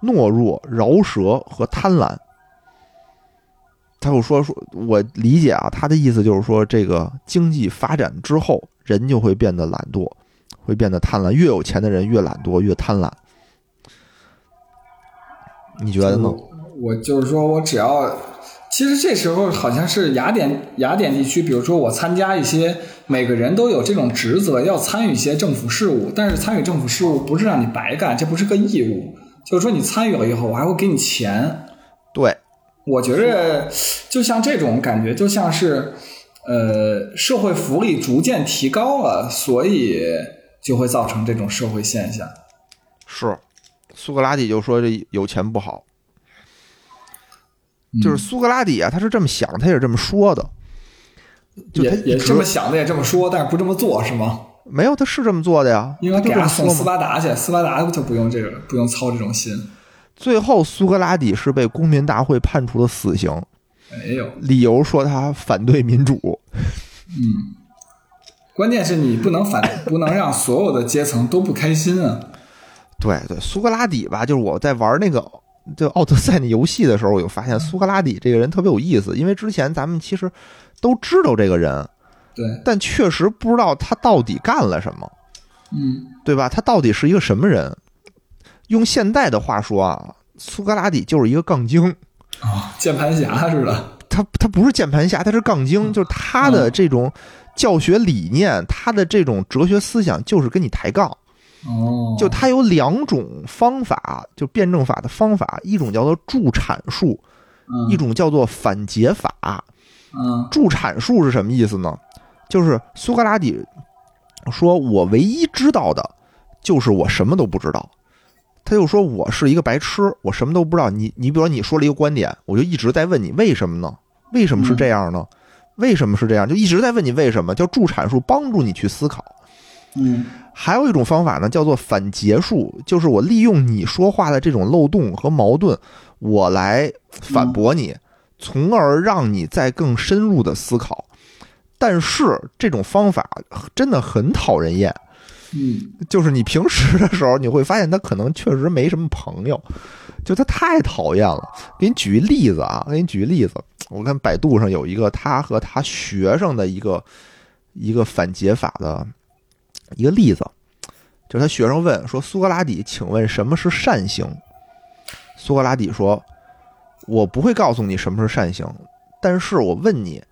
懦弱、饶舌和贪婪。他又说说，我理解啊，他的意思就是说，这个经济发展之后，人就会变得懒惰，会变得贪婪。越有钱的人越懒惰，越贪婪。你觉得呢？我就是说我只要，其实这时候好像是雅典雅典地区，比如说我参加一些，每个人都有这种职责，要参与一些政府事务，但是参与政府事务不是让你白干，这不是个义务，就是说你参与了以后，我还会给你钱。对，我觉着就像这种感觉，就像是呃社会福利逐渐提高了，所以就会造成这种社会现象。是，苏格拉底就说这有钱不好，就是苏格拉底啊，他是这么想，他也是这么说的，就也他也这么想的，也这么说，但是不这么做，是吗？没有，他是这么做的呀，因为他给他送斯。巴达去，斯巴达就不用这个，不用操这种心。最后，苏格拉底是被公民大会判处了死刑，没有，理由说他反对民主。嗯，关键是你不能反，不能让所有的阶层都不开心啊。对对，苏格拉底吧，就是我在玩那个就奥德赛那游戏的时候，我就发现苏格拉底这个人特别有意思，因为之前咱们其实都知道这个人，对，但确实不知道他到底干了什么。嗯对吧？他到底是一个什么人？用现代的话说啊，苏格拉底就是一个杠精。啊、键盘侠似的。他他不是键盘侠，他是杠精。就是他的这种教学理念，他的这种哲学思想，就是跟你抬杠。哦，就它有两种方法，就辩证法的方法，一种叫做助阐述，嗯一种叫做反解法。嗯助产术是什么意思呢？就是苏格拉底说：“我唯一知道的，就是我什么都不知道。”他就说：“我是一个白痴，我什么都不知道。你你比如说你说了一个观点，我就一直在问你为什么呢？为什么是这样呢？为什么是这样？就一直在问你为什么，叫助产术，帮助你去思考。嗯还有一种方法呢，叫做反结束，就是我利用你说话的这种漏洞和矛盾，我来反驳你，从而让你再更深入的思考。但是这种方法真的很讨人厌，嗯就是你平时的时候，你会发现他可能确实没什么朋友，就他太讨厌了。给你举一例子啊，给你举一例子，我看百度上有一个他和他学生的一个一个反解法的一个例子，就是他学生问说：“苏格拉底，请问什么是善行？”苏格拉底说：“我不会告诉你什么是善行，但是我问你，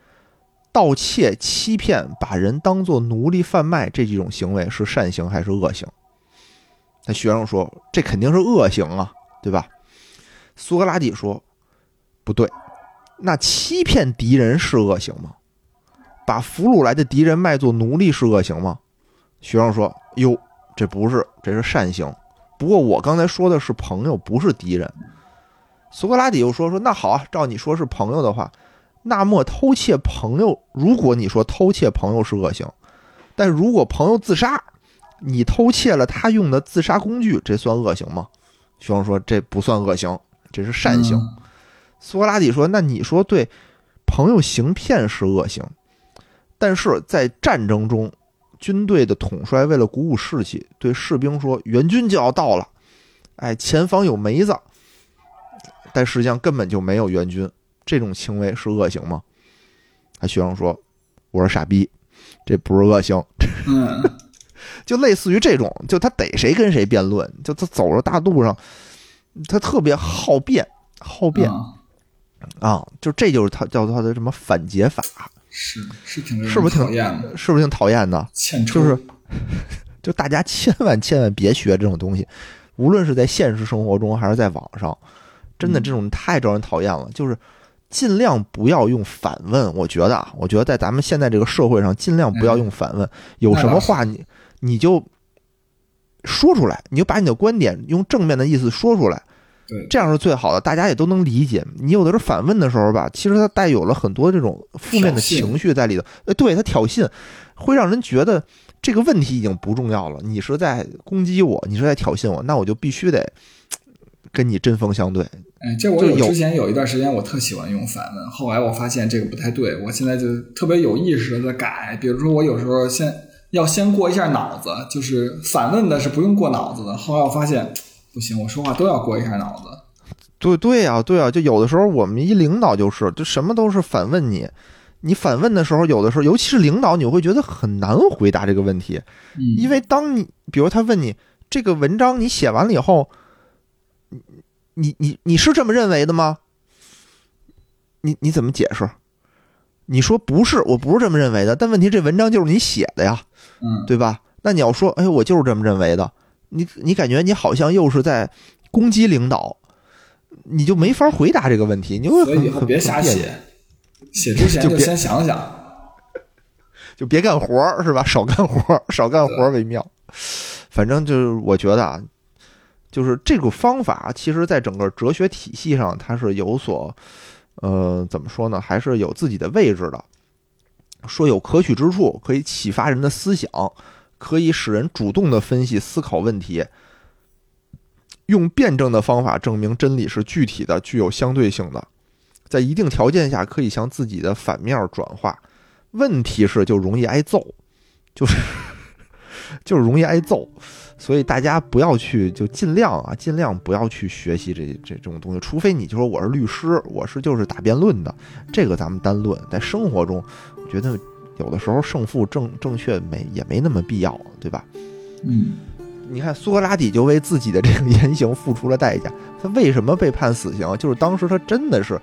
盗窃、欺骗、把人当作奴隶贩卖这几种行为是善行还是恶行？”那学生说：“这肯定是恶行啊，对吧？”苏格拉底说：“不对，那欺骗敌人是恶行吗？把俘虏来的敌人卖作奴隶是恶行吗？”学生说：“哟，这不是，这是善行。不过我刚才说的是朋友，不是敌人。”苏格拉底又说：“说那好啊，照你说是朋友的话，那么偷窃朋友，如果你说偷窃朋友是恶行，但如果朋友自杀，你偷窃了他用的自杀工具，这算恶行吗？学生说这不算恶行，这是善行。苏格拉底说：“那你说对，朋友行骗是恶行，但是在战争中，军队的统帅为了鼓舞士气，对士兵说援军就要到了，哎，前方有梅子，但实际上根本就没有援军。”这种行为是恶行吗？他学生说：“我是傻逼，这不是恶行。”嗯，就类似于这种，就他逮谁跟谁辩论，就他走着大路上，他特别好辩，好辩啊，就这就是他叫他的什么反解法，是是挺是不是挺讨厌的？是不是挺讨厌的？就是，就大家千万千万别学这种东西，无论是在现实生活中还是在网上，真的这种太招人讨厌了，就是。尽量不要用反问，我觉得啊，我觉得在咱们现在这个社会上，尽量不要用反问。有什么话你你就说出来，你就把你的观点用正面的意思说出来，对，这样是最好的，大家也都能理解。你有的时候反问的时候吧，其实它带有了很多这种负面的情绪在里头。呃，对他挑衅，会让人觉得这个问题已经不重要了。你是在攻击我，你是在挑衅我，那我就必须得跟你针锋相对。哎，这我有之前有一段时间我特喜欢用反问，后来我发现这个不太对，我现在就特别有意识的在改。比如说我有时候先要先过一下脑子，就是反问的是不用过脑子的。后来我发现不行，我说话都要过一下脑子。对对呀，对呀，就有的时候我们一领导就是，就什么都是反问你。你反问的时候，有的时候尤其是领导，你会觉得很难回答这个问题，因为当你比如他问你这个文章你写完了以后。你你你是这么认为的吗？你你怎么解释？你说不是，我不是这么认为的。但问题这文章就是你写的呀，嗯，对吧？那你要说，哎，我就是这么认为的，你你感觉你好像又是在攻击领导，你就没法回答这个问题。你就所以以后别瞎写，写之前就先想想，就别干活是吧？少干活，少干活为妙。反正就是我觉得啊。就是这个方法，其实在整个哲学体系上，它是有所，呃，怎么说呢？还是有自己的位置的。说有可取之处，可以启发人的思想，可以使人主动的分析思考问题，用辩证的方法证明真理是具体的、具有相对性的，在一定条件下可以向自己的反面转化。问题是，就容易挨揍，就是 就是容易挨揍。所以大家不要去，就尽量啊，尽量不要去学习这这这种东西，除非你就说我是律师，我是就是打辩论的，这个咱们单论。在生活中，我觉得有的时候胜负正正确没也没那么必要，对吧？嗯，你看苏格拉底就为自己的这个 言行付出了代价，他为什么被判死刑？就是当时他真的是，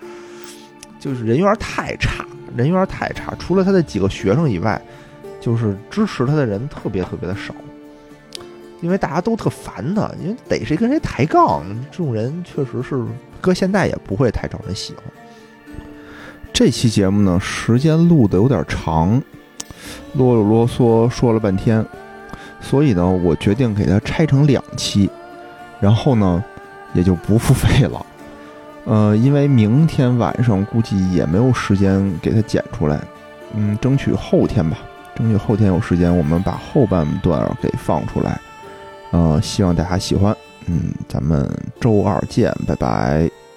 就是人缘太差，人缘太差，除了他的几个学生以外，就是支持他的人特别特别的少。因为大家都特烦他，因为逮谁跟谁抬杠，这种人确实是搁现在也不会太招人喜欢。这期节目呢，时间录的有点长，啰里啰嗦说了半天，所以呢，我决定给它拆成两期，然后呢，也就不付费了。呃，因为明天晚上估计也没有时间给它剪出来，嗯，争取后天吧，争取后天有时间，我们把后半段给放出来。呃，希望大家喜欢，嗯，咱们周二见，拜拜。